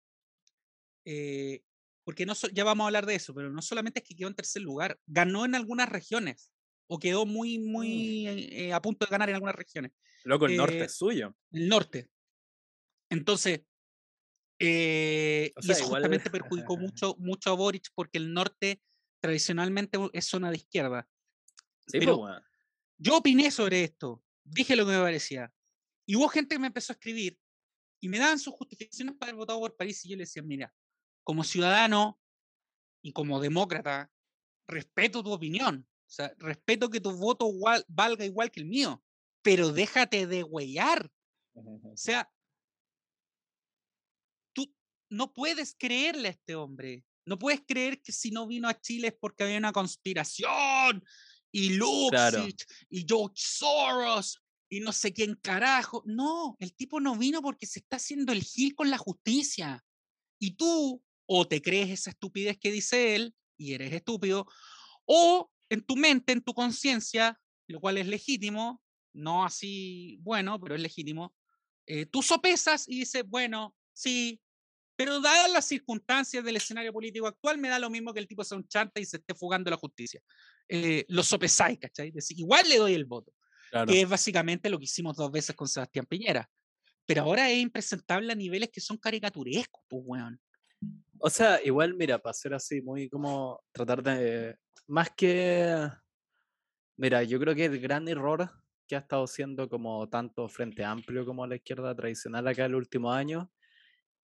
Eh, porque no ya vamos a hablar de eso, pero no solamente es que quedó en tercer lugar, ganó en algunas regiones o quedó muy, mm. muy eh, a punto de ganar en algunas regiones. Loco, el norte eh, es suyo. El norte. Entonces, y eso justamente perjudicó mucho, mucho a Boric porque el norte tradicionalmente es zona de izquierda. Sí, pero pues, yo opiné sobre esto, dije lo que me parecía. Y hubo gente que me empezó a escribir y me daban sus justificaciones para haber votado por París y yo le decía, mira, como ciudadano y como demócrata, respeto tu opinión. O sea, respeto que tu voto valga igual que el mío, pero déjate de huellar. O sea, no puedes creerle a este hombre. No puedes creer que si no vino a Chile es porque había una conspiración y Luxich y George Soros y no sé quién carajo. No, el tipo no vino porque se está haciendo el gil con la justicia. Y tú o te crees esa estupidez que dice él y eres estúpido, o en tu mente, en tu conciencia, lo cual es legítimo, no así bueno, pero es legítimo, eh, tú sopesas y dices, bueno, sí, pero dadas las circunstancias del escenario político actual, me da lo mismo que el tipo sea un chanta y se esté fugando la justicia. Eh, lo sopesáis, ¿cachai? igual le doy el voto que es básicamente lo que hicimos dos veces con Sebastián Piñera. Pero ahora es impresentable a niveles que son caricaturescos, pues, weón. O sea, igual, mira, para ser así, muy como tratar de. Más que. Mira, yo creo que el gran error que ha estado siendo como tanto Frente Amplio como la izquierda tradicional acá en el último año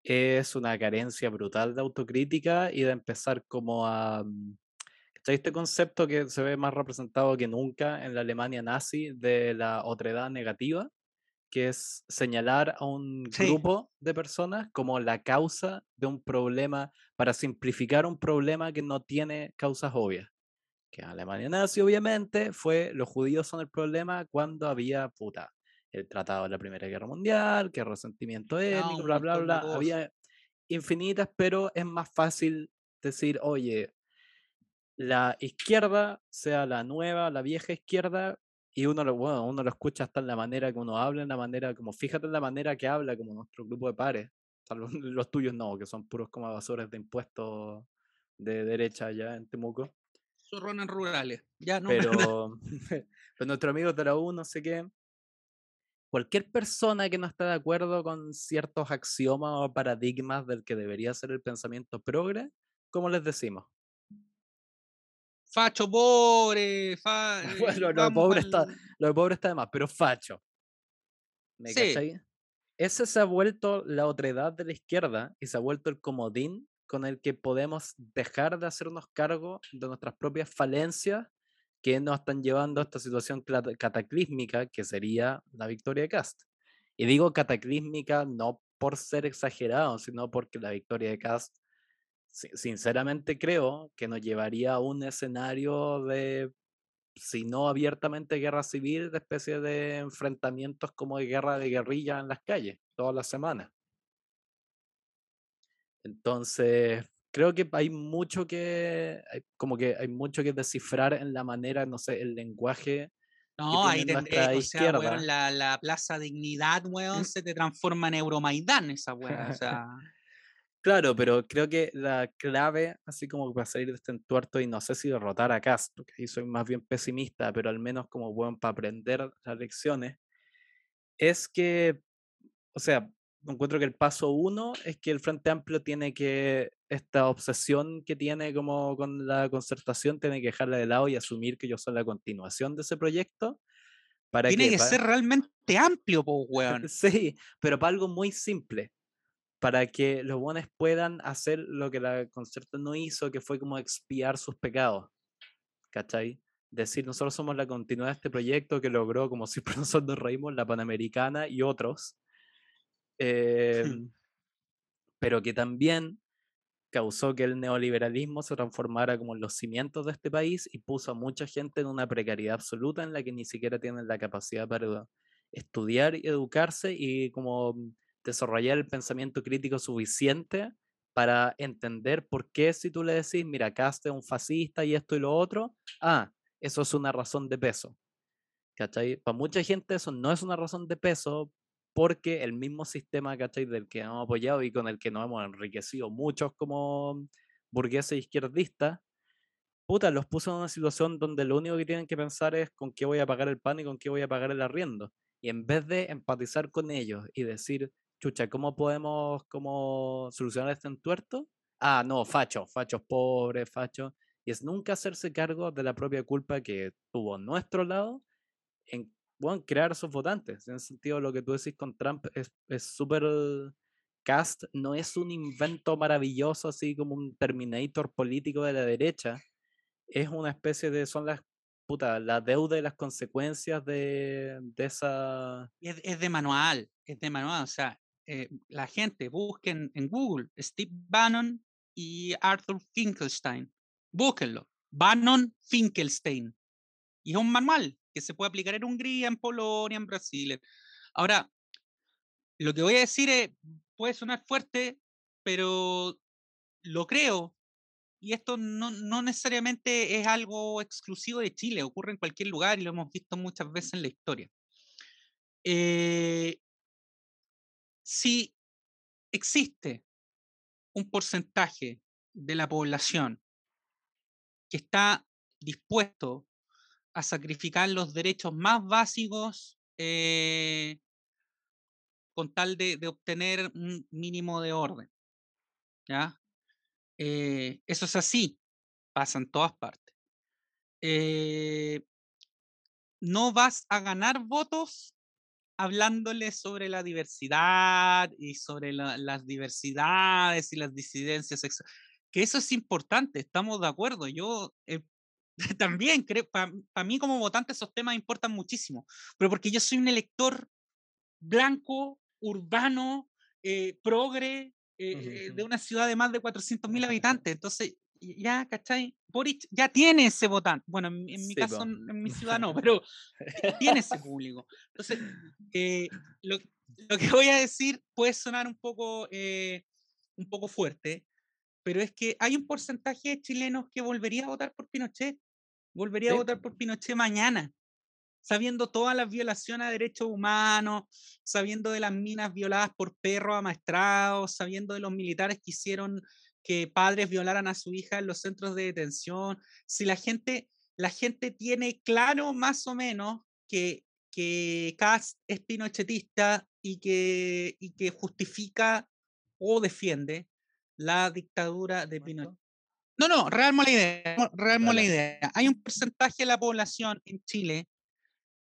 es una carencia brutal de autocrítica y de empezar como a mm, este concepto que se ve más representado que nunca en la Alemania nazi de la otredad negativa, que es señalar a un grupo de personas como la causa de un problema, para simplificar un problema que no tiene causas obvias. Que en Alemania nazi, obviamente, fue los judíos son el problema cuando había puta. El tratado de la Primera Guerra Mundial, que resentimiento étnico, bla, bla, bla. Había infinitas, pero es más fácil decir, oye, la izquierda sea la nueva, la vieja izquierda, y uno lo, bueno, uno lo escucha hasta en la manera que uno habla, en la manera, como fíjate en la manera que habla, como nuestro grupo de pares. los, tuyos no, que son puros como evasores de impuestos de derecha allá en Temuco. Zorrones rurales, ya no. Pero, pero nuestro amigo de la U, no sé qué. Cualquier persona que no está de acuerdo con ciertos axiomas o paradigmas del que debería ser el pensamiento progre, ¿cómo les decimos? facho pobre, fa, eh, Bueno, lo de pobre está, lo de pobre está de más, pero facho. ¿Me Sí. cachai? Ese se ha vuelto la otredad de la izquierda y se ha vuelto el comodín con el que podemos dejar de hacernos cargo de nuestras propias falencias que nos están llevando a esta situación cataclísmica que sería la victoria de Cast. Y digo cataclísmica no por ser exagerado, sino porque la victoria de Cast, si- sinceramente creo que nos llevaría a un escenario de si no abiertamente guerra civil, de especie de enfrentamientos como de guerra de guerrilla en las calles, todas las semanas. Entonces, creo que hay mucho que, hay- como que hay mucho que descifrar en la manera, no sé, el lenguaje. No, ahí tendré, nuestra o sea, weón, la, la Plaza Dignidad, weón, se te transforma en Euromaidán esa weá, o sea, Claro, pero creo que la clave, así como para salir de este entuerto y no sé si derrotar a Cast, porque ahí soy más bien pesimista, pero al menos como bueno para aprender las lecciones, es que, o sea, encuentro que el paso uno es que el Frente Amplio tiene que, esta obsesión que tiene como con la concertación, tiene que dejarla de lado y asumir que yo soy la continuación de ese proyecto. ¿Para tiene qué? que Pa- ser realmente amplio, po, weón. Sí, pero para algo muy simple. Para que los buenos puedan hacer lo que la concierto no hizo, que fue como expiar sus pecados. ¿Cachai? Decir, nosotros somos la continuidad de este proyecto que logró, como siempre nosotros nos reímos, la Panamericana y otros. Em, pero que también causó que el neoliberalismo se transformara como en los cimientos de este país y puso a mucha gente en una precariedad absoluta en la que ni siquiera tienen la capacidad para estudiar y educarse y como desarrollar el pensamiento crítico suficiente para entender por qué si tú le decís, mira, Cast es un fascista y esto y lo otro, ah, eso es una razón de peso. ¿Cachai? Para mucha gente eso no es una razón de peso porque el mismo sistema, ¿cachai? Del que hemos apoyado y con el que nos hemos enriquecido muchos como burgueses izquierdistas, puta, los puso en una situación donde lo único que tienen que pensar es con qué voy a pagar el pan y con qué voy a pagar el arriendo. Y en vez de empatizar con ellos y decir, chucha, ¿cómo podemos como solucionar este entuerto? Ah, no, facho, fachos pobres, fachos. Y es nunca hacerse cargo de la propia culpa que tuvo nuestro lado en bueno, crear esos votantes. En ese sentido, lo que tú decís con Trump es súper... Cast no es un invento maravilloso, así como un Terminator político de la derecha. Es una especie de... Son las... Puta, la deuda y las consecuencias de, esa... Es, es de manual, es de manual. O sea, eh, la gente busquen en Google Steve Bannon y Arthur Finkelstein. Búsquenlo. Bannon Finkelstein. Y es un manual que se puede aplicar en Hungría, en Polonia, en Brasil. Ahora, lo que voy a decir es, puede sonar fuerte, pero lo creo. Y esto no, no necesariamente es algo exclusivo de Chile, ocurre en cualquier lugar y lo hemos visto muchas veces en la historia. Eh, si existe un porcentaje de la población que está dispuesto a sacrificar los derechos más básicos eh, con tal de, obtener un mínimo de orden. ¿ya? Eh, eso es así, pasa en todas partes. Eh, no vas a ganar votos hablándole sobre la diversidad y sobre la, las diversidades y las disidencias sexuales. Que eso es importante, estamos de acuerdo. Yo eh, también creo, para pa mí como votante esos temas importan muchísimo, pero porque yo soy un elector blanco, urbano, eh, progre, eh, uh -huh. de una ciudad de más de 400 mil habitantes. Entonces, ya, ¿cachai? Boric ya tiene ese votante. Bueno, en, en mi sí, caso, en, en, mi ciudad no, pero tiene ese público. Entonces, eh, lo, lo, que voy a decir puede sonar un poco, eh, un poco fuerte, pero es que hay un porcentaje de chilenos que volvería a votar por Pinochet. Volvería sí. a votar por Pinochet mañana sabiendo todas las violaciones a derechos humanos, sabiendo de las minas violadas por perros amaestrados, sabiendo de los militares que hicieron que padres violaran a su hija en los centros de detención. Si la gente, la gente tiene claro más o menos que, que Kass es pinochetista y que, y que justifica o defiende la dictadura de Pinochet. No, no, real la idea. Real la idea. Hay un porcentaje de la población en Chile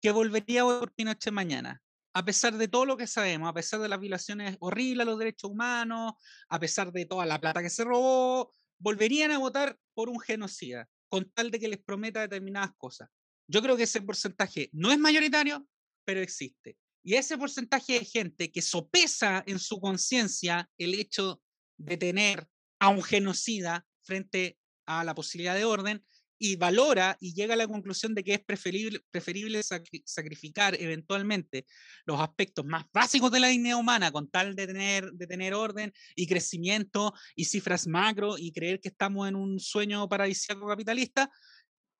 que volvería a votar por Pinochet mañana. A pesar de todo lo que sabemos, a pesar de las violaciones horribles a los derechos humanos, a pesar de toda la plata que se robó, volverían a votar por un genocida, con tal de que les prometa determinadas cosas. Yo creo que ese porcentaje no es mayoritario, pero existe. Y ese porcentaje de gente que sopesa en su conciencia el hecho de tener a un genocida frente a la posibilidad de orden y valora y llega a la conclusión de que es preferible, preferible sacrificar eventualmente los aspectos más básicos de la dignidad humana con tal de tener, de tener orden y crecimiento y cifras macro y creer que estamos en un sueño paradisíaco capitalista,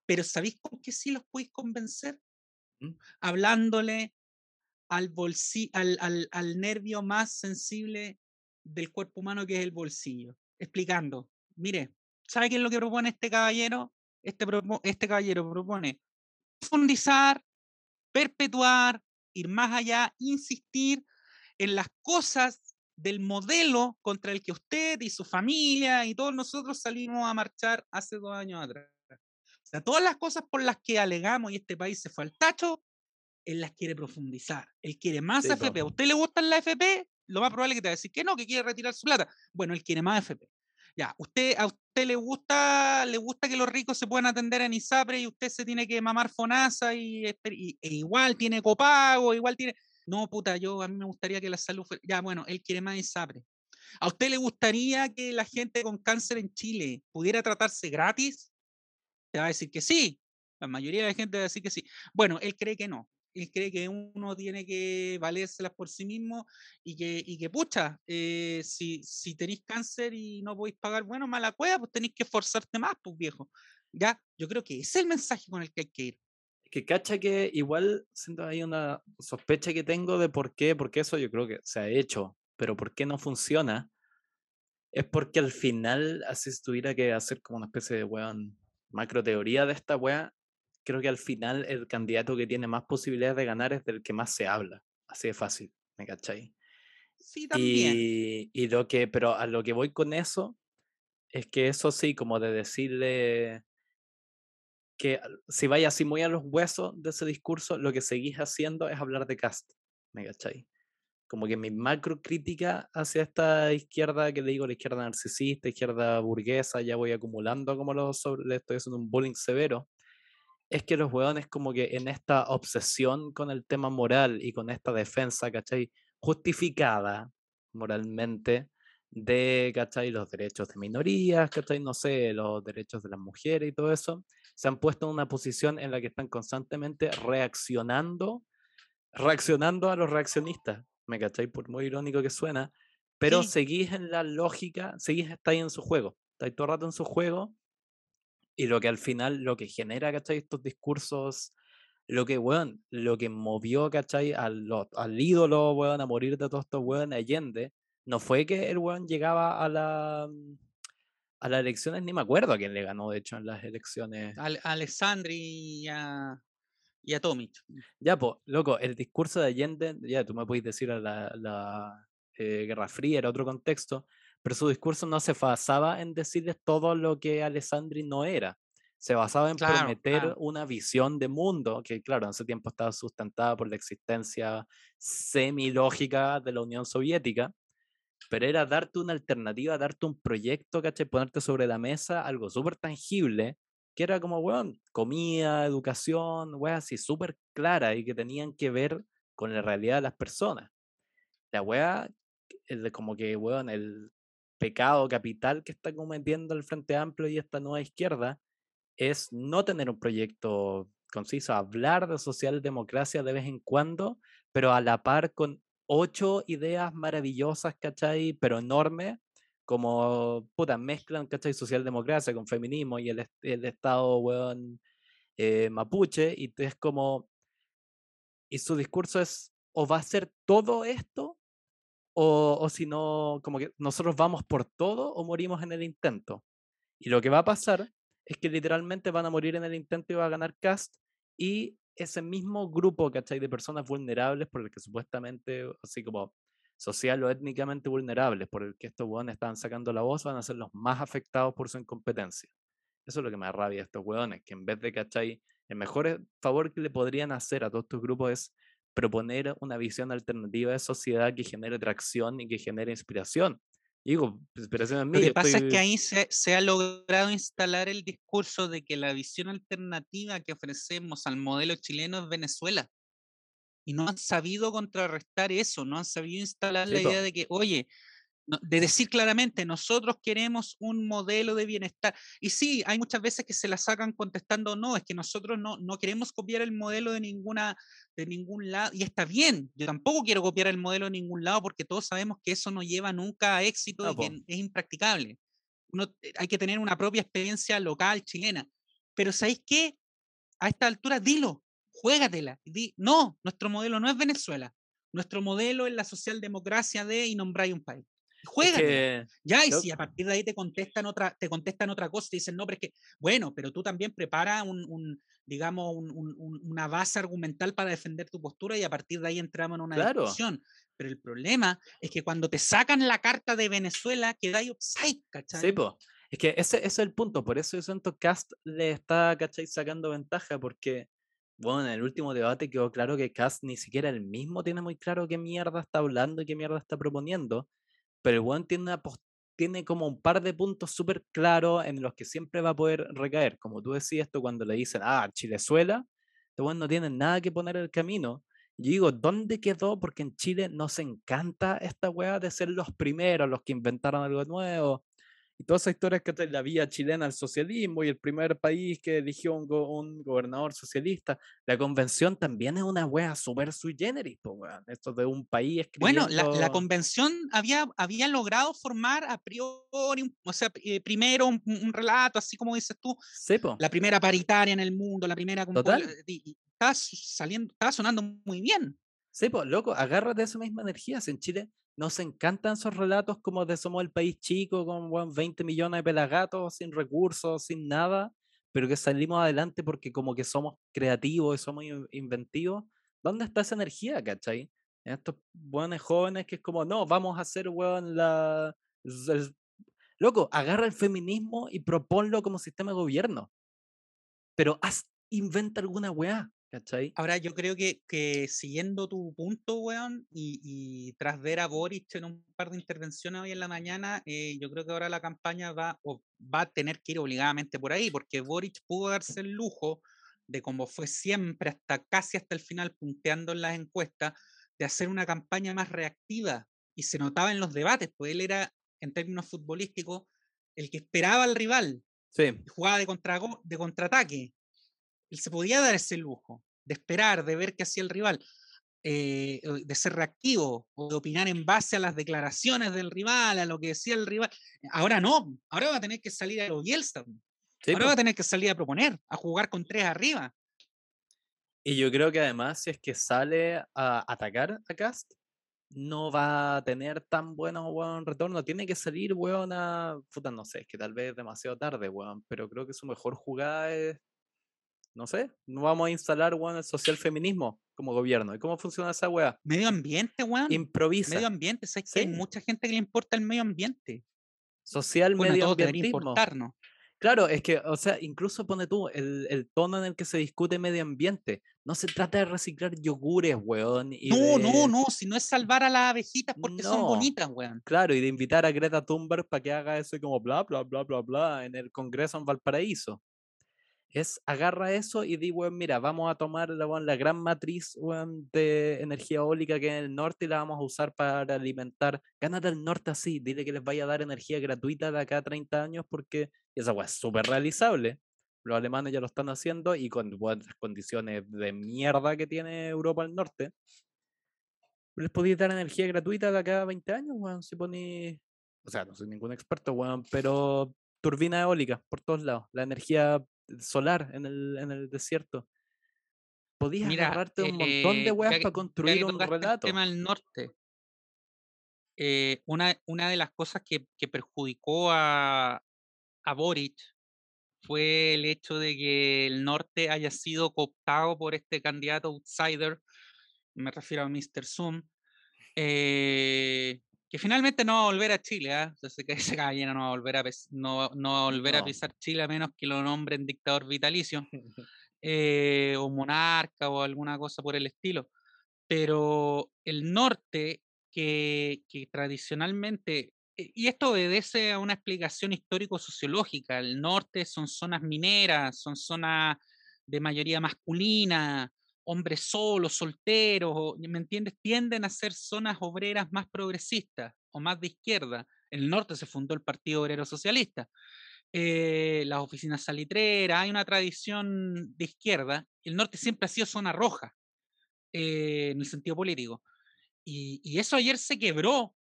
pero ¿sabéis con qué sí los podéis convencer? ¿Mm? Hablándole al, al, al, al nervio más sensible del cuerpo humano que es el bolsillo, explicando, mire, ¿sabe qué es lo que propone este caballero? Este, este caballero propone profundizar, perpetuar, ir más allá, insistir en las cosas del modelo contra el que usted y su familia y todos nosotros salimos a marchar hace dos años atrás. O sea, todas las cosas por las que alegamos y este país se fue al tacho, él las quiere profundizar. Él quiere más FP. ¿A usted le gusta la FP? Lo más probable es que te va a decir que no, que quiere retirar su plata. Bueno, él quiere más FP. Ya, usted, a usted le gusta, le gusta que los ricos se puedan atender en ISAPRE y usted se tiene que mamar FONASA y, e igual tiene copago, igual tiene. No, puta, yo a mí me gustaría que la salud fuera. Ya, bueno, él quiere más ISAPRE. ¿A usted le gustaría que la gente con cáncer en Chile pudiera tratarse gratis? Te va a decir que sí. La mayoría de la gente va a decir que sí. Bueno, él cree que no él cree que uno tiene que valérselas por sí mismo y que, y que pucha, eh, si, si tenéis cáncer y no podéis pagar, bueno, mala cueva, pues tenéis que esforzarte más, pues viejo. Ya, yo creo que ese es el mensaje con el que hay que ir. Que cacha que igual siento hay una sospecha que tengo de por qué, porque eso yo creo que se ha hecho, pero por qué no funciona, es porque al final, así tuviera que hacer como una especie de weón macro teoría de esta wea, creo que al final el candidato que tiene más posibilidades de ganar es del que más se habla. Así de fácil, ¿me cachai? Sí, también. Y, y lo que, pero a lo que voy con eso es que eso sí, como de decirle que si vaya así muy a los huesos de ese discurso, lo que seguís haciendo es hablar de cast, ¿me cachai? Como que mi macro crítica hacia esta izquierda, que le digo la izquierda narcisista, izquierda burguesa, ya voy acumulando como lo le estoy haciendo un bullying severo, es que los hueones como que en esta obsesión con el tema moral y con esta defensa, ¿cachai? Justificada moralmente de, ¿cachai? Los derechos de minorías, ¿cachai? No sé, los derechos de las mujeres y todo eso, se han puesto en una posición en la que están constantemente reaccionando, reaccionando a los reaccionistas, ¿me cachai? Por muy irónico que suena, pero seguís en la lógica, seguís ahí en su juego, estáis todo el rato en su juego y lo que al final, lo que genera, ¿cachai? Estos discursos, lo que, weón, lo que movió, ¿cachai? Al, al ídolo, weón, a morir de todos estos weón Allende, no fue que el weón llegaba a la mm, a las elecciones, ni me acuerdo a quién le ganó, de hecho, en las elecciones. A Alessandri y a, y a Tomic. Ya, pues, loco, el discurso de Allende, ya tú me puedes decir a la, la eh, Guerra Fría, era otro contexto, pero su discurso no se basaba en decirles todo lo que Alessandri no era. Se basaba en prometer una visión de mundo que, claro, en ese tiempo estaba sustentada por la existencia semilógica de la Unión Soviética, pero era darte una alternativa, darte un proyecto, ¿cachai? Ponerte sobre la mesa algo súper tangible, que era como, weón, comida, educación, weón, así súper clara y que tenían que ver con la realidad de las personas. La weá, como que, weón, el pecado capital que está cometiendo el Frente Amplio y esta nueva izquierda es no tener un proyecto conciso, hablar de socialdemocracia de vez en cuando, pero a la par con ocho ideas maravillosas, ¿cachai? Pero enormes, como, puta, mezclan, ¿cachai? Socialdemocracia con feminismo y el, el Estado, weón, eh, mapuche, y es como, y su discurso es, o va a ser todo esto, o, si no, como que nosotros vamos por todo o morimos en el intento. Y lo que va a pasar es que literalmente van a morir en el intento y va a ganar Cast y ese mismo grupo, ¿cachai? De personas vulnerables por el que supuestamente, así como social o étnicamente vulnerables, por el que estos hueones están sacando la voz, van a ser los más afectados por su incompetencia. Eso es lo que me rabia a estos hueones, que en vez de, ¿cachai? El mejor eh, favor que le podrían hacer a todos estos grupos es proponer una visión alternativa de sociedad que genere tracción y que genere inspiración. digo, inspiración en mí. Lo que pasa es que ahí se, se, ha logrado instalar el discurso de que la visión alternativa que ofrecemos al modelo chileno es Venezuela. Y no han sabido contrarrestar eso, no han sabido instalar la idea de que, oye, de decir claramente, nosotros queremos un modelo de bienestar. Y sí, hay muchas veces que se la sacan contestando, no, es que nosotros no, no queremos copiar el modelo de, ninguna, de ningún lado. Y está bien, yo tampoco quiero copiar el modelo de ningún lado porque todos sabemos que eso no lleva nunca a éxito y que es impracticable. Uno, eh, hay que tener una propia experiencia local chilena. Pero ¿sabéis qué? A esta altura, dilo, juégatela. Di, no, nuestro modelo no es Venezuela. Nuestro modelo es la socialdemocracia de y nombrar un país. Juega. ya, y si a partir de ahí te contestan otra, te contestan otra cosa, te dicen, no, pero es que, bueno, pero tú también prepara un, digamos, una base argumental para defender tu postura y a partir de ahí entramos en una discusión. Pero el problema es que cuando te sacan la carta de Venezuela, queda ahí upside, ¿cachai? Sí, pues. Es que ese, ese, es el punto, por eso yo siento Cast le está, ¿cachai? Sacando ventaja, porque, bueno, en el último debate quedó claro que Cast ni siquiera él mismo tiene muy claro qué mierda está hablando y qué mierda está proponiendo pero el weón tiene, como un par de puntos súper claros en los que siempre va a poder recaer. Como tú decías esto cuando le dicen, ah, Chilezuela, este weón no tiene nada que poner en el camino. Y digo, ¿dónde quedó? Porque en Chile nos encanta esta weá de ser los primeros, los que inventaron algo nuevo, y todas esas historias que trae la vía chilena al socialismo y el primer país que eligió un, un gobernador socialista. La convención también es una wea super sui generis, esto de un país escribiendo... Bueno, la, la, convención había, había logrado formar a priori, o sea, eh, primero un, relato, así como dices tú, la primera paritaria en el mundo, la primera... Total. estaba, saliendo, estaba sonando muy bien. Sí, pues, loco, agárrate esa misma energía. En Chile nos encantan esos relatos como de somos el país chico con 20 millones de pelagatos, sin recursos, sin nada, pero que salimos adelante porque como que somos creativos y somos inventivos. ¿Dónde está esa energía, cachai? En estos buenos jóvenes que es como, no, vamos a hacer, weón, la... Loco, agarra el feminismo y proponlo como sistema de gobierno. Pero haz, inventa alguna weá. Ahora, yo creo que, que siguiendo tu punto, weón, y, tras ver a Boric en un par de intervenciones hoy en la mañana, eh, yo creo que ahora la campaña va, o va a tener que ir obligadamente por ahí, porque Boric pudo darse el lujo de, como fue siempre, hasta casi hasta el final, punteando en las encuestas, de hacer una campaña más reactiva. Y se notaba en los debates, pues él era, en términos futbolísticos, el que esperaba al rival. Sí. Jugaba de, contra, de contraataque él se podía dar ese lujo de esperar, de ver qué hacía el rival, eh, de ser reactivo o de opinar en base a las declaraciones del rival, a lo que decía el rival. Ahora no, ahora va a tener que salir a lo Bielsa. ahora va a tener que salir a proponer, a jugar con tres arriba. Y yo creo que además, si es que sale a atacar a Cast, no va a tener tan bueno buen retorno. Tiene que salir, weón, a. Puta, no sé, es que tal vez es demasiado tarde, weón. Pero creo que su mejor jugada es no sé, no vamos a instalar, weón, el social feminismo como gobierno. ¿Y cómo funciona esa weá? Medio ambiente, weón. Improvisa. Medio ambiente, ¿sabes que hay mucha gente que le importa el medio ambiente. Social, medio ambiente. Claro, es que, o sea, incluso pone tú el, el, tono en el que se discute medio ambiente. No se trata de reciclar yogures, weón. no, no, no, si no es salvar a las abejitas porque son bonitas, weón. Claro, y de invitar a Greta Thunberg para que haga eso como bla, bla, bla, bla, bla en el Congreso en Valparaíso es agarra eso y di, weón, mira, vamos a tomar la, gran matriz de energía eólica que hay en el norte y la vamos a usar para alimentar. Gánate el norte así, dile que les vaya a dar energía gratuita de acá a 30 años porque esa es súper realizable. Los alemanes ya lo están haciendo y con las condiciones de mierda que tiene Europa al norte. Les podéis dar energía gratuita de acá a 20 años, si ponéis. O sea, no soy ningún experto, weón, pero turbina eólica por todos lados. La energía solar en el, en el desierto. Podías agarrarte un montón de eh, weas para construir un relato. El tema del norte. Eh, una, una de las cosas que, que perjudicó a, a Boric fue el hecho de que el norte haya sido cooptado por este candidato outsider, me refiero a Mr. Zoom, eh, que finalmente no va a volver a Chile, ¿ah? que ese caballero no va a volver a, no, no va a, volver a pisar Chile a menos que lo nombren dictador vitalicio, eh, o monarca o alguna cosa por el estilo. Pero el norte, que, que tradicionalmente eh, y esto obedece a una explicación histórico-sociológica. El norte son zonas mineras, son zonas de mayoría masculina, hombres solos, solteros, ¿me entiendes? Tienden a ser zonas obreras más progresistas o más de izquierda. En el norte se fundó el Partido Obrero Socialista. Eh, las oficinas salitreras, hay una tradición de izquierda. El norte siempre ha sido zona roja eh, en el sentido político. Y, y, eso ayer se quebró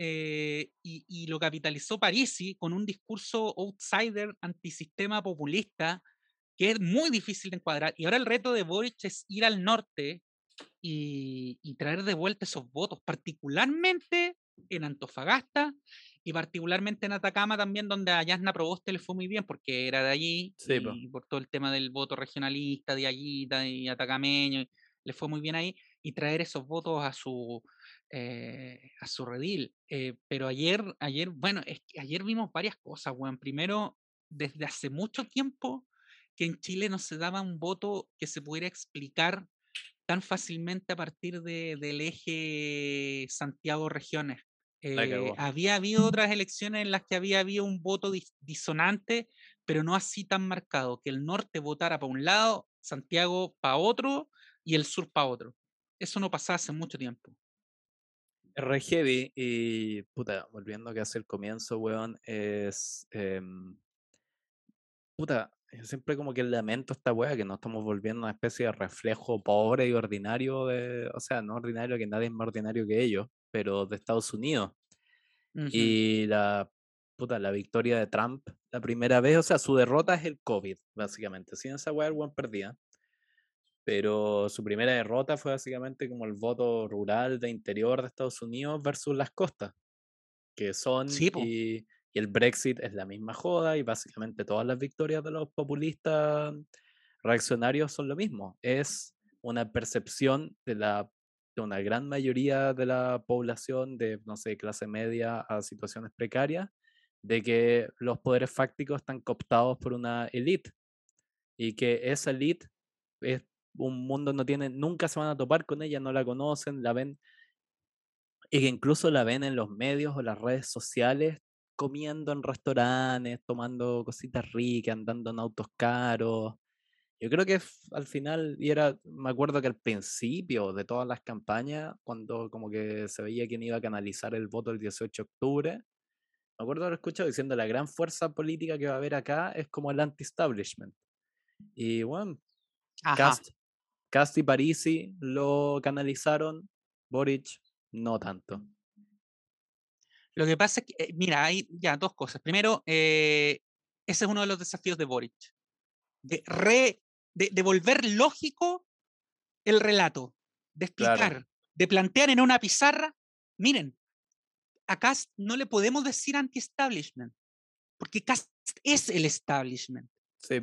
eh, y, lo capitalizó Parisi con un discurso outsider antisistema populista que es muy difícil de encuadrar. Y ahora el reto de Boric es ir al norte y, traer de vuelta esos votos, particularmente en Antofagasta y particularmente en Atacama también, donde a Yasna Proboste le fue muy bien porque era de allí y por todo el tema del voto regionalista de allí y atacameño, le fue muy bien ahí y traer esos votos a su eh, a su redil. Eh, pero ayer, ayer, bueno, es que ayer vimos varias cosas, weón. Primero, desde hace mucho tiempo que en Chile no se daba un voto que se pudiera explicar tan fácilmente a partir de, del eje Santiago-Regiones. Eh, había habido otras elecciones en las que había habido un voto disonante, pero no así tan marcado, que el norte votara para un lado, Santiago para otro y el sur para otro. Eso no pasaba hace mucho tiempo re heavy y puta, volviendo que hace el comienzo, weón, es em, puta, siempre como que lamento esta weá que nos estamos volviendo una especie de reflejo pobre y ordinario de, o sea, no ordinario que nadie es más ordinario que ellos, pero de Estados Unidos. Y la puta, la victoria de Trump la primera vez, o sea, su derrota es el COVID, básicamente. Sin esa weá, el weón perdía pero su primera derrota fue básicamente como el voto rural de interior de Estados Unidos versus las costas, que son, y, el Brexit es la misma joda y básicamente todas las victorias de los populistas reaccionarios son lo mismo, es una percepción de, la, de una gran mayoría de la población de, no sé, clase media a situaciones precarias, de que los poderes fácticos están cooptados por una élite y que esa élite es un mundo no tiene, nunca se van a topar con ella, no la conocen, la ven, y que incluso la ven en los medios o las redes sociales comiendo en restaurantes, tomando cositas ricas, andando en autos caros. Yo creo que al final, y era, me acuerdo que al principio de todas las campañas, cuando como que se veía quién iba a canalizar el voto el 18 de octubre, me acuerdo haber escuchado diciendo la gran fuerza política que va a haber acá es como el anti-establishment. Y bueno, Cast Casti Parisi lo canalizaron, Boric no tanto. Lo que pasa es que, eh, mira, hay ya dos cosas. Primero, eh, ese es uno de los desafíos de Boric, de, re, de, volver lógico el relato, de explicar, de plantear en una pizarra, miren, a Cast no le podemos decir anti-establishment, porque Cast es el establishment. Sí,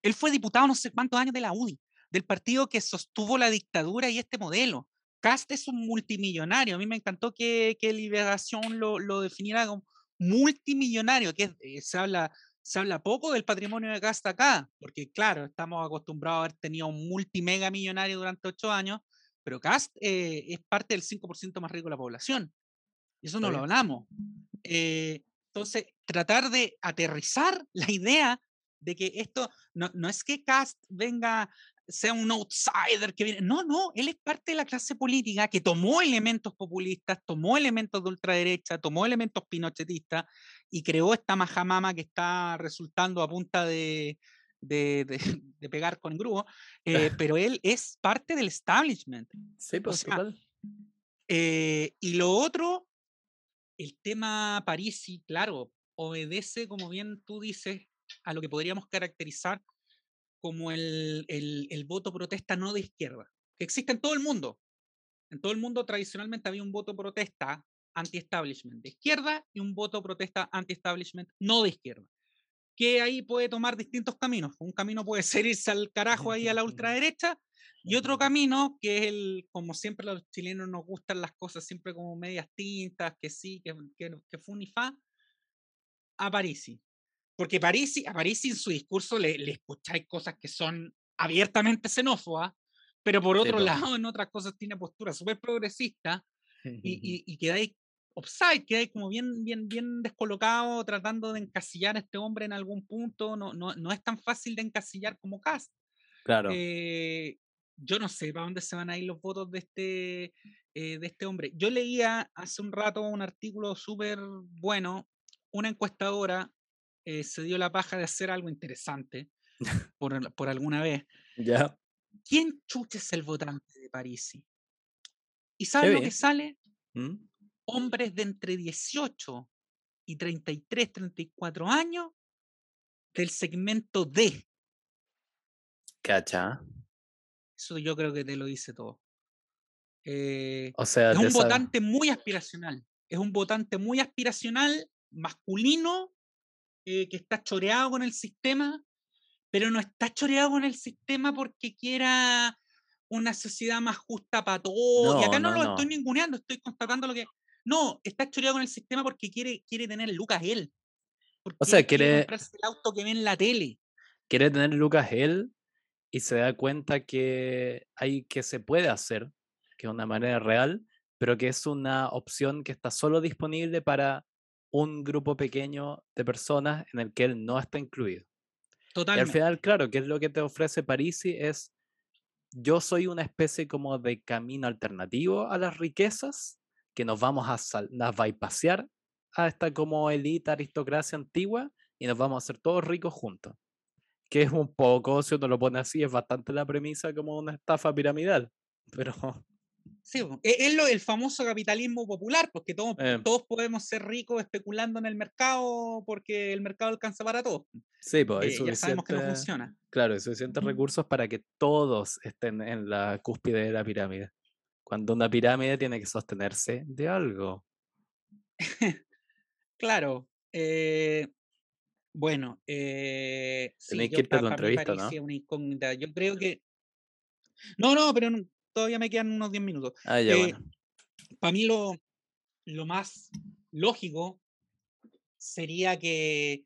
Él fue diputado no sé cuántos años de la UDI del partido que sostuvo la dictadura y este modelo. Cast es un multimillonario. A mí me encantó que, que Liberación lo, lo, definiera como multimillonario, que eh, se, habla, se habla poco del patrimonio de Cast acá, porque claro, estamos acostumbrados a haber tenido un multimega millonario durante ocho años, pero Cast eh, es parte del 5% más rico de la población. Y eso no lo hablamos. Eh, entonces, tratar de aterrizar la idea de que esto no, no, es que Cast venga sea un outsider que viene. No, no, él es parte de la clase política que tomó elementos populistas, tomó elementos de ultraderecha, tomó elementos pinochetistas y creó esta majamama que está resultando a punta de, de, de, pegar con grupo, eh, pero él es parte del establishment. Sí, pues, eh, y lo otro, el tema Parisi, claro, obedece, como bien tú dices, a lo que podríamos caracterizar como el, el, voto protesta no de izquierda, que existe en todo el mundo. En todo el mundo tradicionalmente había un voto protesta anti-establishment de izquierda y un voto protesta anti-establishment no de izquierda. Que ahí puede tomar distintos caminos. Un camino puede ser irse al carajo ahí a la ultraderecha Y otro camino, que es el, como siempre a los chilenos nos gustan las cosas siempre como medias tintas, que sí, que, que, que fa, a Parisi. Porque a Parisi en su discurso le, le escucháis cosas que son abiertamente xenófobas, pero por otro lado en otras cosas tiene postura súper progresista y, y, y quedáis offside, quedáis como bien, bien, bien descolocado tratando de encasillar a este hombre en algún punto, no, no, no es tan fácil de encasillar como Cast. Claro. Eh, yo no sé para dónde se van a ir los votos de este, eh, de este hombre. Yo leía hace un rato un artículo súper bueno, una encuestadora eh, se dio la paja de hacer algo interesante por, por alguna vez. Ya. ¿Quién chucha es el votante de Parisi? ¿Y sabe lo que sale? ¿Mm? Hombres de entre 18 y 33, 34 años del segmento D. Cacha. Eso yo creo que te lo dice todo. Eh, O sea, es un votante muy aspiracional. Es un votante muy aspiracional, masculino, eh, que está choreado con el sistema, pero no está choreado con el sistema porque quiera una sociedad más justa para todos. y acá no, No, lo no, estoy ninguneando, estoy constatando lo que. No, está choreado con el sistema porque quiere, quiere tener lucas él. Porque sea, quiere- comprarse el auto que ve en la tele. quiere tener Lucas él y se da cuenta que hay que se puede hacer, que es una manera real, pero que es una opción que está solo disponible para un grupo pequeño de personas en el que él no está incluido. Y al Totalmente. final, claro, que es lo que te ofrece Parisi es yo soy una especie como de camino alternativo a las riquezas que nos vamos a, sal- a bypassear a esta como élite aristocracia antigua y nos vamos a hacer todos ricos juntos. Que es un poco, si uno lo pone así, es bastante la premisa como una estafa piramidal. Pero Sí, e- es lo, el famoso capitalismo popular, porque todos, Eh. todos podemos ser ricos especulando en el mercado porque el mercado alcanza para todos. sí, pues Eh, ya sabemos que no funciona. Claro, hay suficientes recursos para que todos estén en la cúspide de la pirámide. Cuando una pirámide tiene que sostenerse de algo. Claro. eh, bueno, eh, sí, que irte a tu entrevista, ¿no? una incógnita. Yo creo que. No, no, pero todavía me quedan unos 10 minutos. Ah, ya, Eh, bueno. Para mí lo, lo más lógico sería que,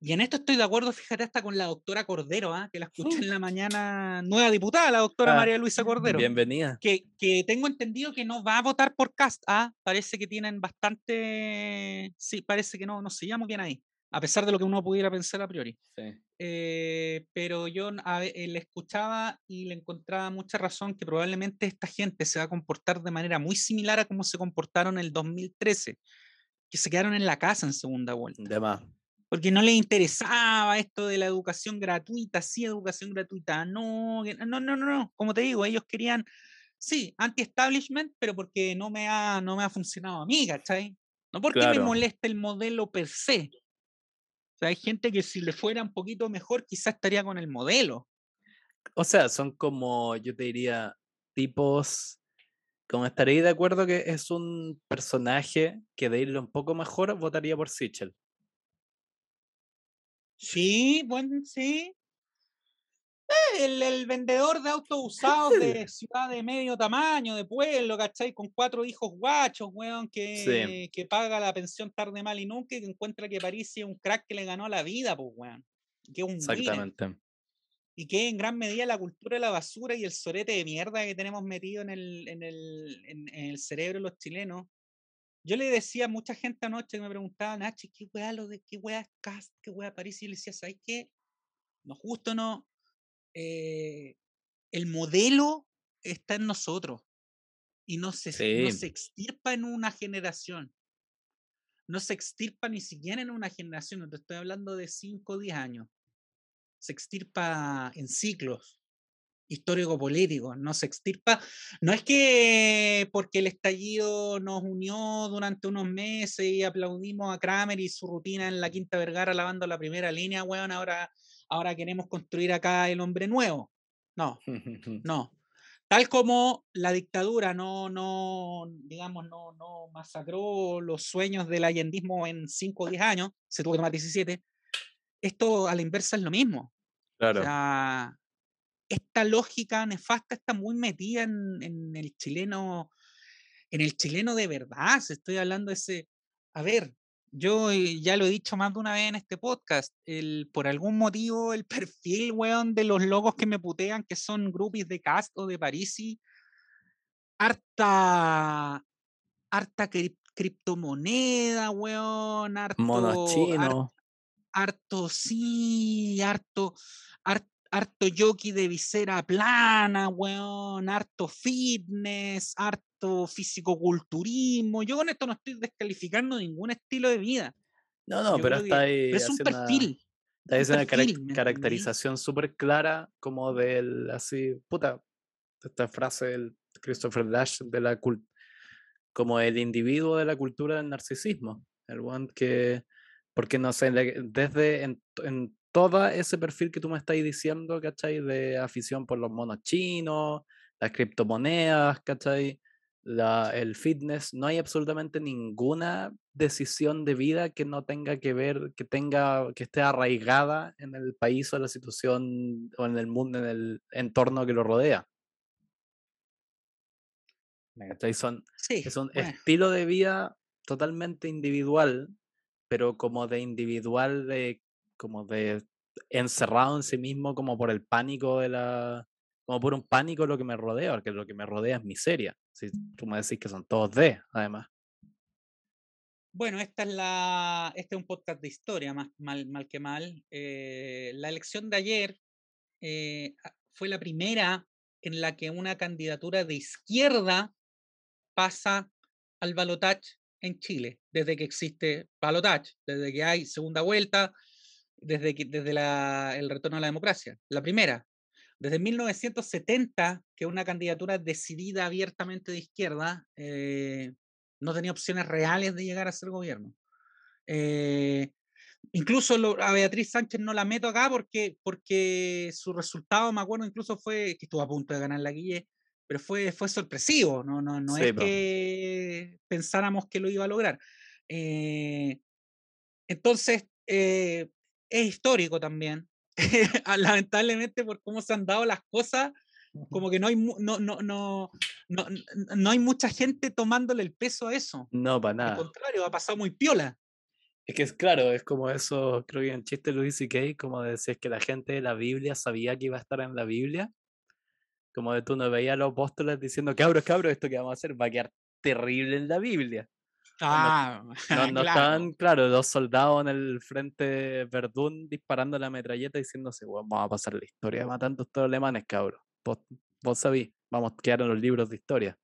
y en esto estoy de acuerdo, fíjate, hasta con la doctora Cordero, ¿ah? que la escuché en la mañana, nueva diputada, la doctora Ah, María Luisa Cordero, Bienvenida. que, que tengo entendido que no va a votar por Cast, ¿ah? parece que tienen bastante, sí, parece que no, no se llama bien ahí, a pesar de lo que uno pudiera pensar a priori. Eh, pero yo a eh, le escuchaba y le encontraba mucha razón que probablemente esta gente se va a comportar de manera muy similar a cómo se comportaron en el 2013, que se quedaron en la casa en segunda vuelta, De más. porque no les interesaba esto de la educación gratuita, sí, educación gratuita, no, no, no, no, no, como te digo, ellos querían, sí, anti-establishment, pero porque no me ha, no me ha funcionado a mí, ¿cachai? No porque me Claro. molesta el modelo per se. O sea, hay gente que si le fuera un poquito mejor, quizás estaría con el modelo. O sea, son como, yo te diría, tipos, como estaréis de acuerdo que es un personaje que de irle un poco mejor votaría por Sichel. Sí, bueno, sí. El, el vendedor de autos usados de ciudad de medio tamaño, de pueblo, ¿cachai? Con cuatro hijos guachos, weón, que, que paga la pensión tarde mal y nunca y que encuentra que París es un crack que le ganó la vida, pues, weón. Que es un. Exactamente. y que en gran medida la cultura de la basura y el sorete de mierda que tenemos metido en el, en el, en, en el cerebro de los chilenos. Yo le decía a mucha gente anoche que me preguntaba, Nachi, ¿qué weá lo de qué weá es Cast, qué weá París? Y le decía, ¿sabes qué? Nos gusta o no, eh, el modelo está en nosotros y no se, no Sí. se extirpa en una generación. No se extirpa ni siquiera en una generación, no te estoy hablando de 5 o 10 años se extirpa en ciclos histórico-políticos, no se extirpa, no es que porque el estallido nos unió durante unos meses y aplaudimos a Kramer y su rutina en la Quinta Vergara lavando la primera línea, weón, ahora, ahora queremos construir acá el hombre nuevo. No, no. Tal como la dictadura no, no, digamos, no, no masacró los sueños del allendismo en 5 o 10 años, se tuvo que tomar 17, esto a la inversa es lo mismo. Claro. O sea, esta lógica nefasta está muy metida en, en el chileno, en el chileno de verdad. Se estoy hablando de ese, a ver, yo eh, ya lo he dicho más de una vez en este podcast, el, por algún motivo el perfil, weón, de los logos que me putean, que son groupies de Cast o de Parisi, harta, harta criptomoneda, weón, harto... Mono chino. Harto, sí, harto, harto, harto yoki de visera plana, weón, harto fitness, harto físico-culturismo. Yo con esto no estoy descalificando ningún estilo de vida. No, no, pero está ahí. es un perfil. Está una caracterización súper clara como del, así, puta, esta frase del Christopher Dash de la como el individuo de la cultura del narcisismo. El one que, porque no sé, desde en, en todo ese perfil que tú me estás diciendo, ¿cachai? De afición por los monos chinos, las criptomonedas, ¿cachai? La, el fitness, no hay absolutamente ninguna decisión de vida que no tenga que ver, que tenga, que esté arraigada en el país o la situación o en el mundo, en el entorno que lo rodea. Son, es un estilo de vida totalmente individual, pero como de individual de como de encerrado en sí mismo como por el pánico de la, como por un pánico lo que me rodea, porque lo que me rodea es miseria. Si tú me decís que son todos de, además. Bueno, esta es la, este es un podcast de historia, más mal, mal que mal. Eh, la elección de ayer eh, fue la primera en la que una candidatura de izquierda pasa al balotage en Chile, desde que existe balotage, desde que hay segunda vuelta, desde, desde el retorno a la democracia. La primera, desde 1970, que una candidatura decidida abiertamente de izquierda eh, no tenía opciones reales de llegar a ser gobierno. Eh, incluso a Beatriz Sánchez no la meto acá porque, porque su resultado, me acuerdo, incluso fue que estuvo a punto de ganar la Guille, pero fue, fue sorpresivo, no, no, no es que pensáramos que lo iba a lograr. Eh, entonces, es histórico también. Ah, lamentablemente por cómo se han dado las cosas, como que no hay, no, no, no, no, no hay mucha gente tomándole el peso a eso. No, para nada. Al contrario, ha pasado muy piola. Es que es claro, es como eso, creo que en chiste Luis y Kay, como decir que la gente de la Biblia sabía que iba a estar en la Biblia. Como de tú no veías a los apóstoles diciendo, cabros, cabros, esto que vamos a hacer va a quedar terrible en la Biblia. Ah, no, no, estaban, claro, dos soldados en el frente Verdún disparando la metralleta diciéndose, vamos a pasar la historia matando a estos alemanes, cabros. Vos, vos sabís, vamos a quedar en los libros de historia.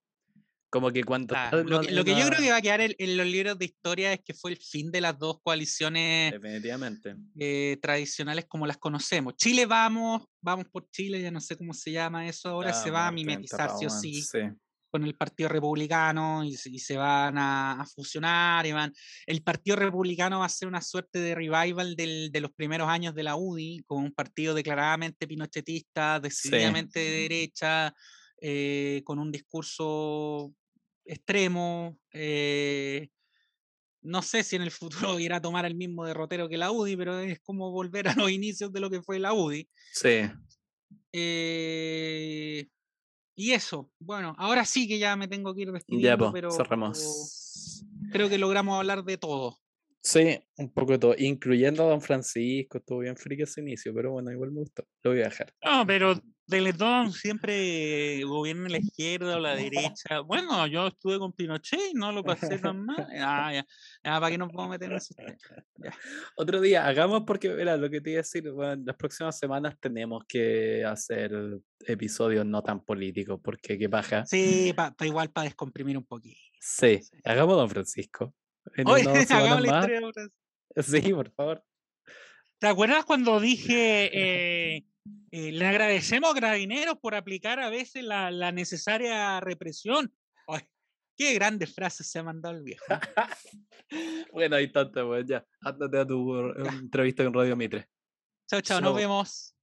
Como que cuando... lo, que, yo creo que va a quedar en, los libros de historia es que fue el fin de las dos coaliciones Definitivamente. Eh, tradicionales como las conocemos. Chile vamos, vamos por Chile, ya no sé cómo se llama eso, ahora se va a mimetizar sí o sí. sí con el Partido Republicano y, se van a, fusionar. Y van, el Partido Republicano va a ser una suerte de revival de los primeros años de la UDI, con un partido declaradamente pinochetista, decididamente de derecha, eh, con un discurso extremo. Eh, no sé si en el futuro irá a tomar el mismo derrotero que la UDI, pero es como volver a los inicios de lo que fue la UDI. Sí. Eh, y eso, bueno, ahora sí que ya me tengo que ir despidiendo, ya, pero cerramos. creo que logramos hablar de todo. Sí, un poco de todo, incluyendo a Don Francisco, estuvo bien frío ese inicio, pero bueno, igual me gustó, lo voy a dejar. No, pero Teletón siempre gobierna la izquierda o la derecha. Bueno, yo estuve con Pinochet y no lo pasé tan mal. Ah, ya, ya, ¿para qué nos podemos meter en eso? Otro día, hagamos porque, mira, lo que te iba a decir, bueno, las próximas semanas tenemos que hacer episodios no tan políticos, porque qué paja. Sí, para igual para descomprimir un poquito. Sí, hagamos Don Francisco. Oye, hagamos la historia de Sí, por favor. ¿Te acuerdas cuando dije... Eh, eh, le agradecemos a Carabineros por aplicar a veces la, la necesaria represión. qué grandes frases se ha mandado el viejo. bueno, hay tantas, pues ya. Ándate a tu entrevista con Radio Mitre. Chao, chao, nos vemos.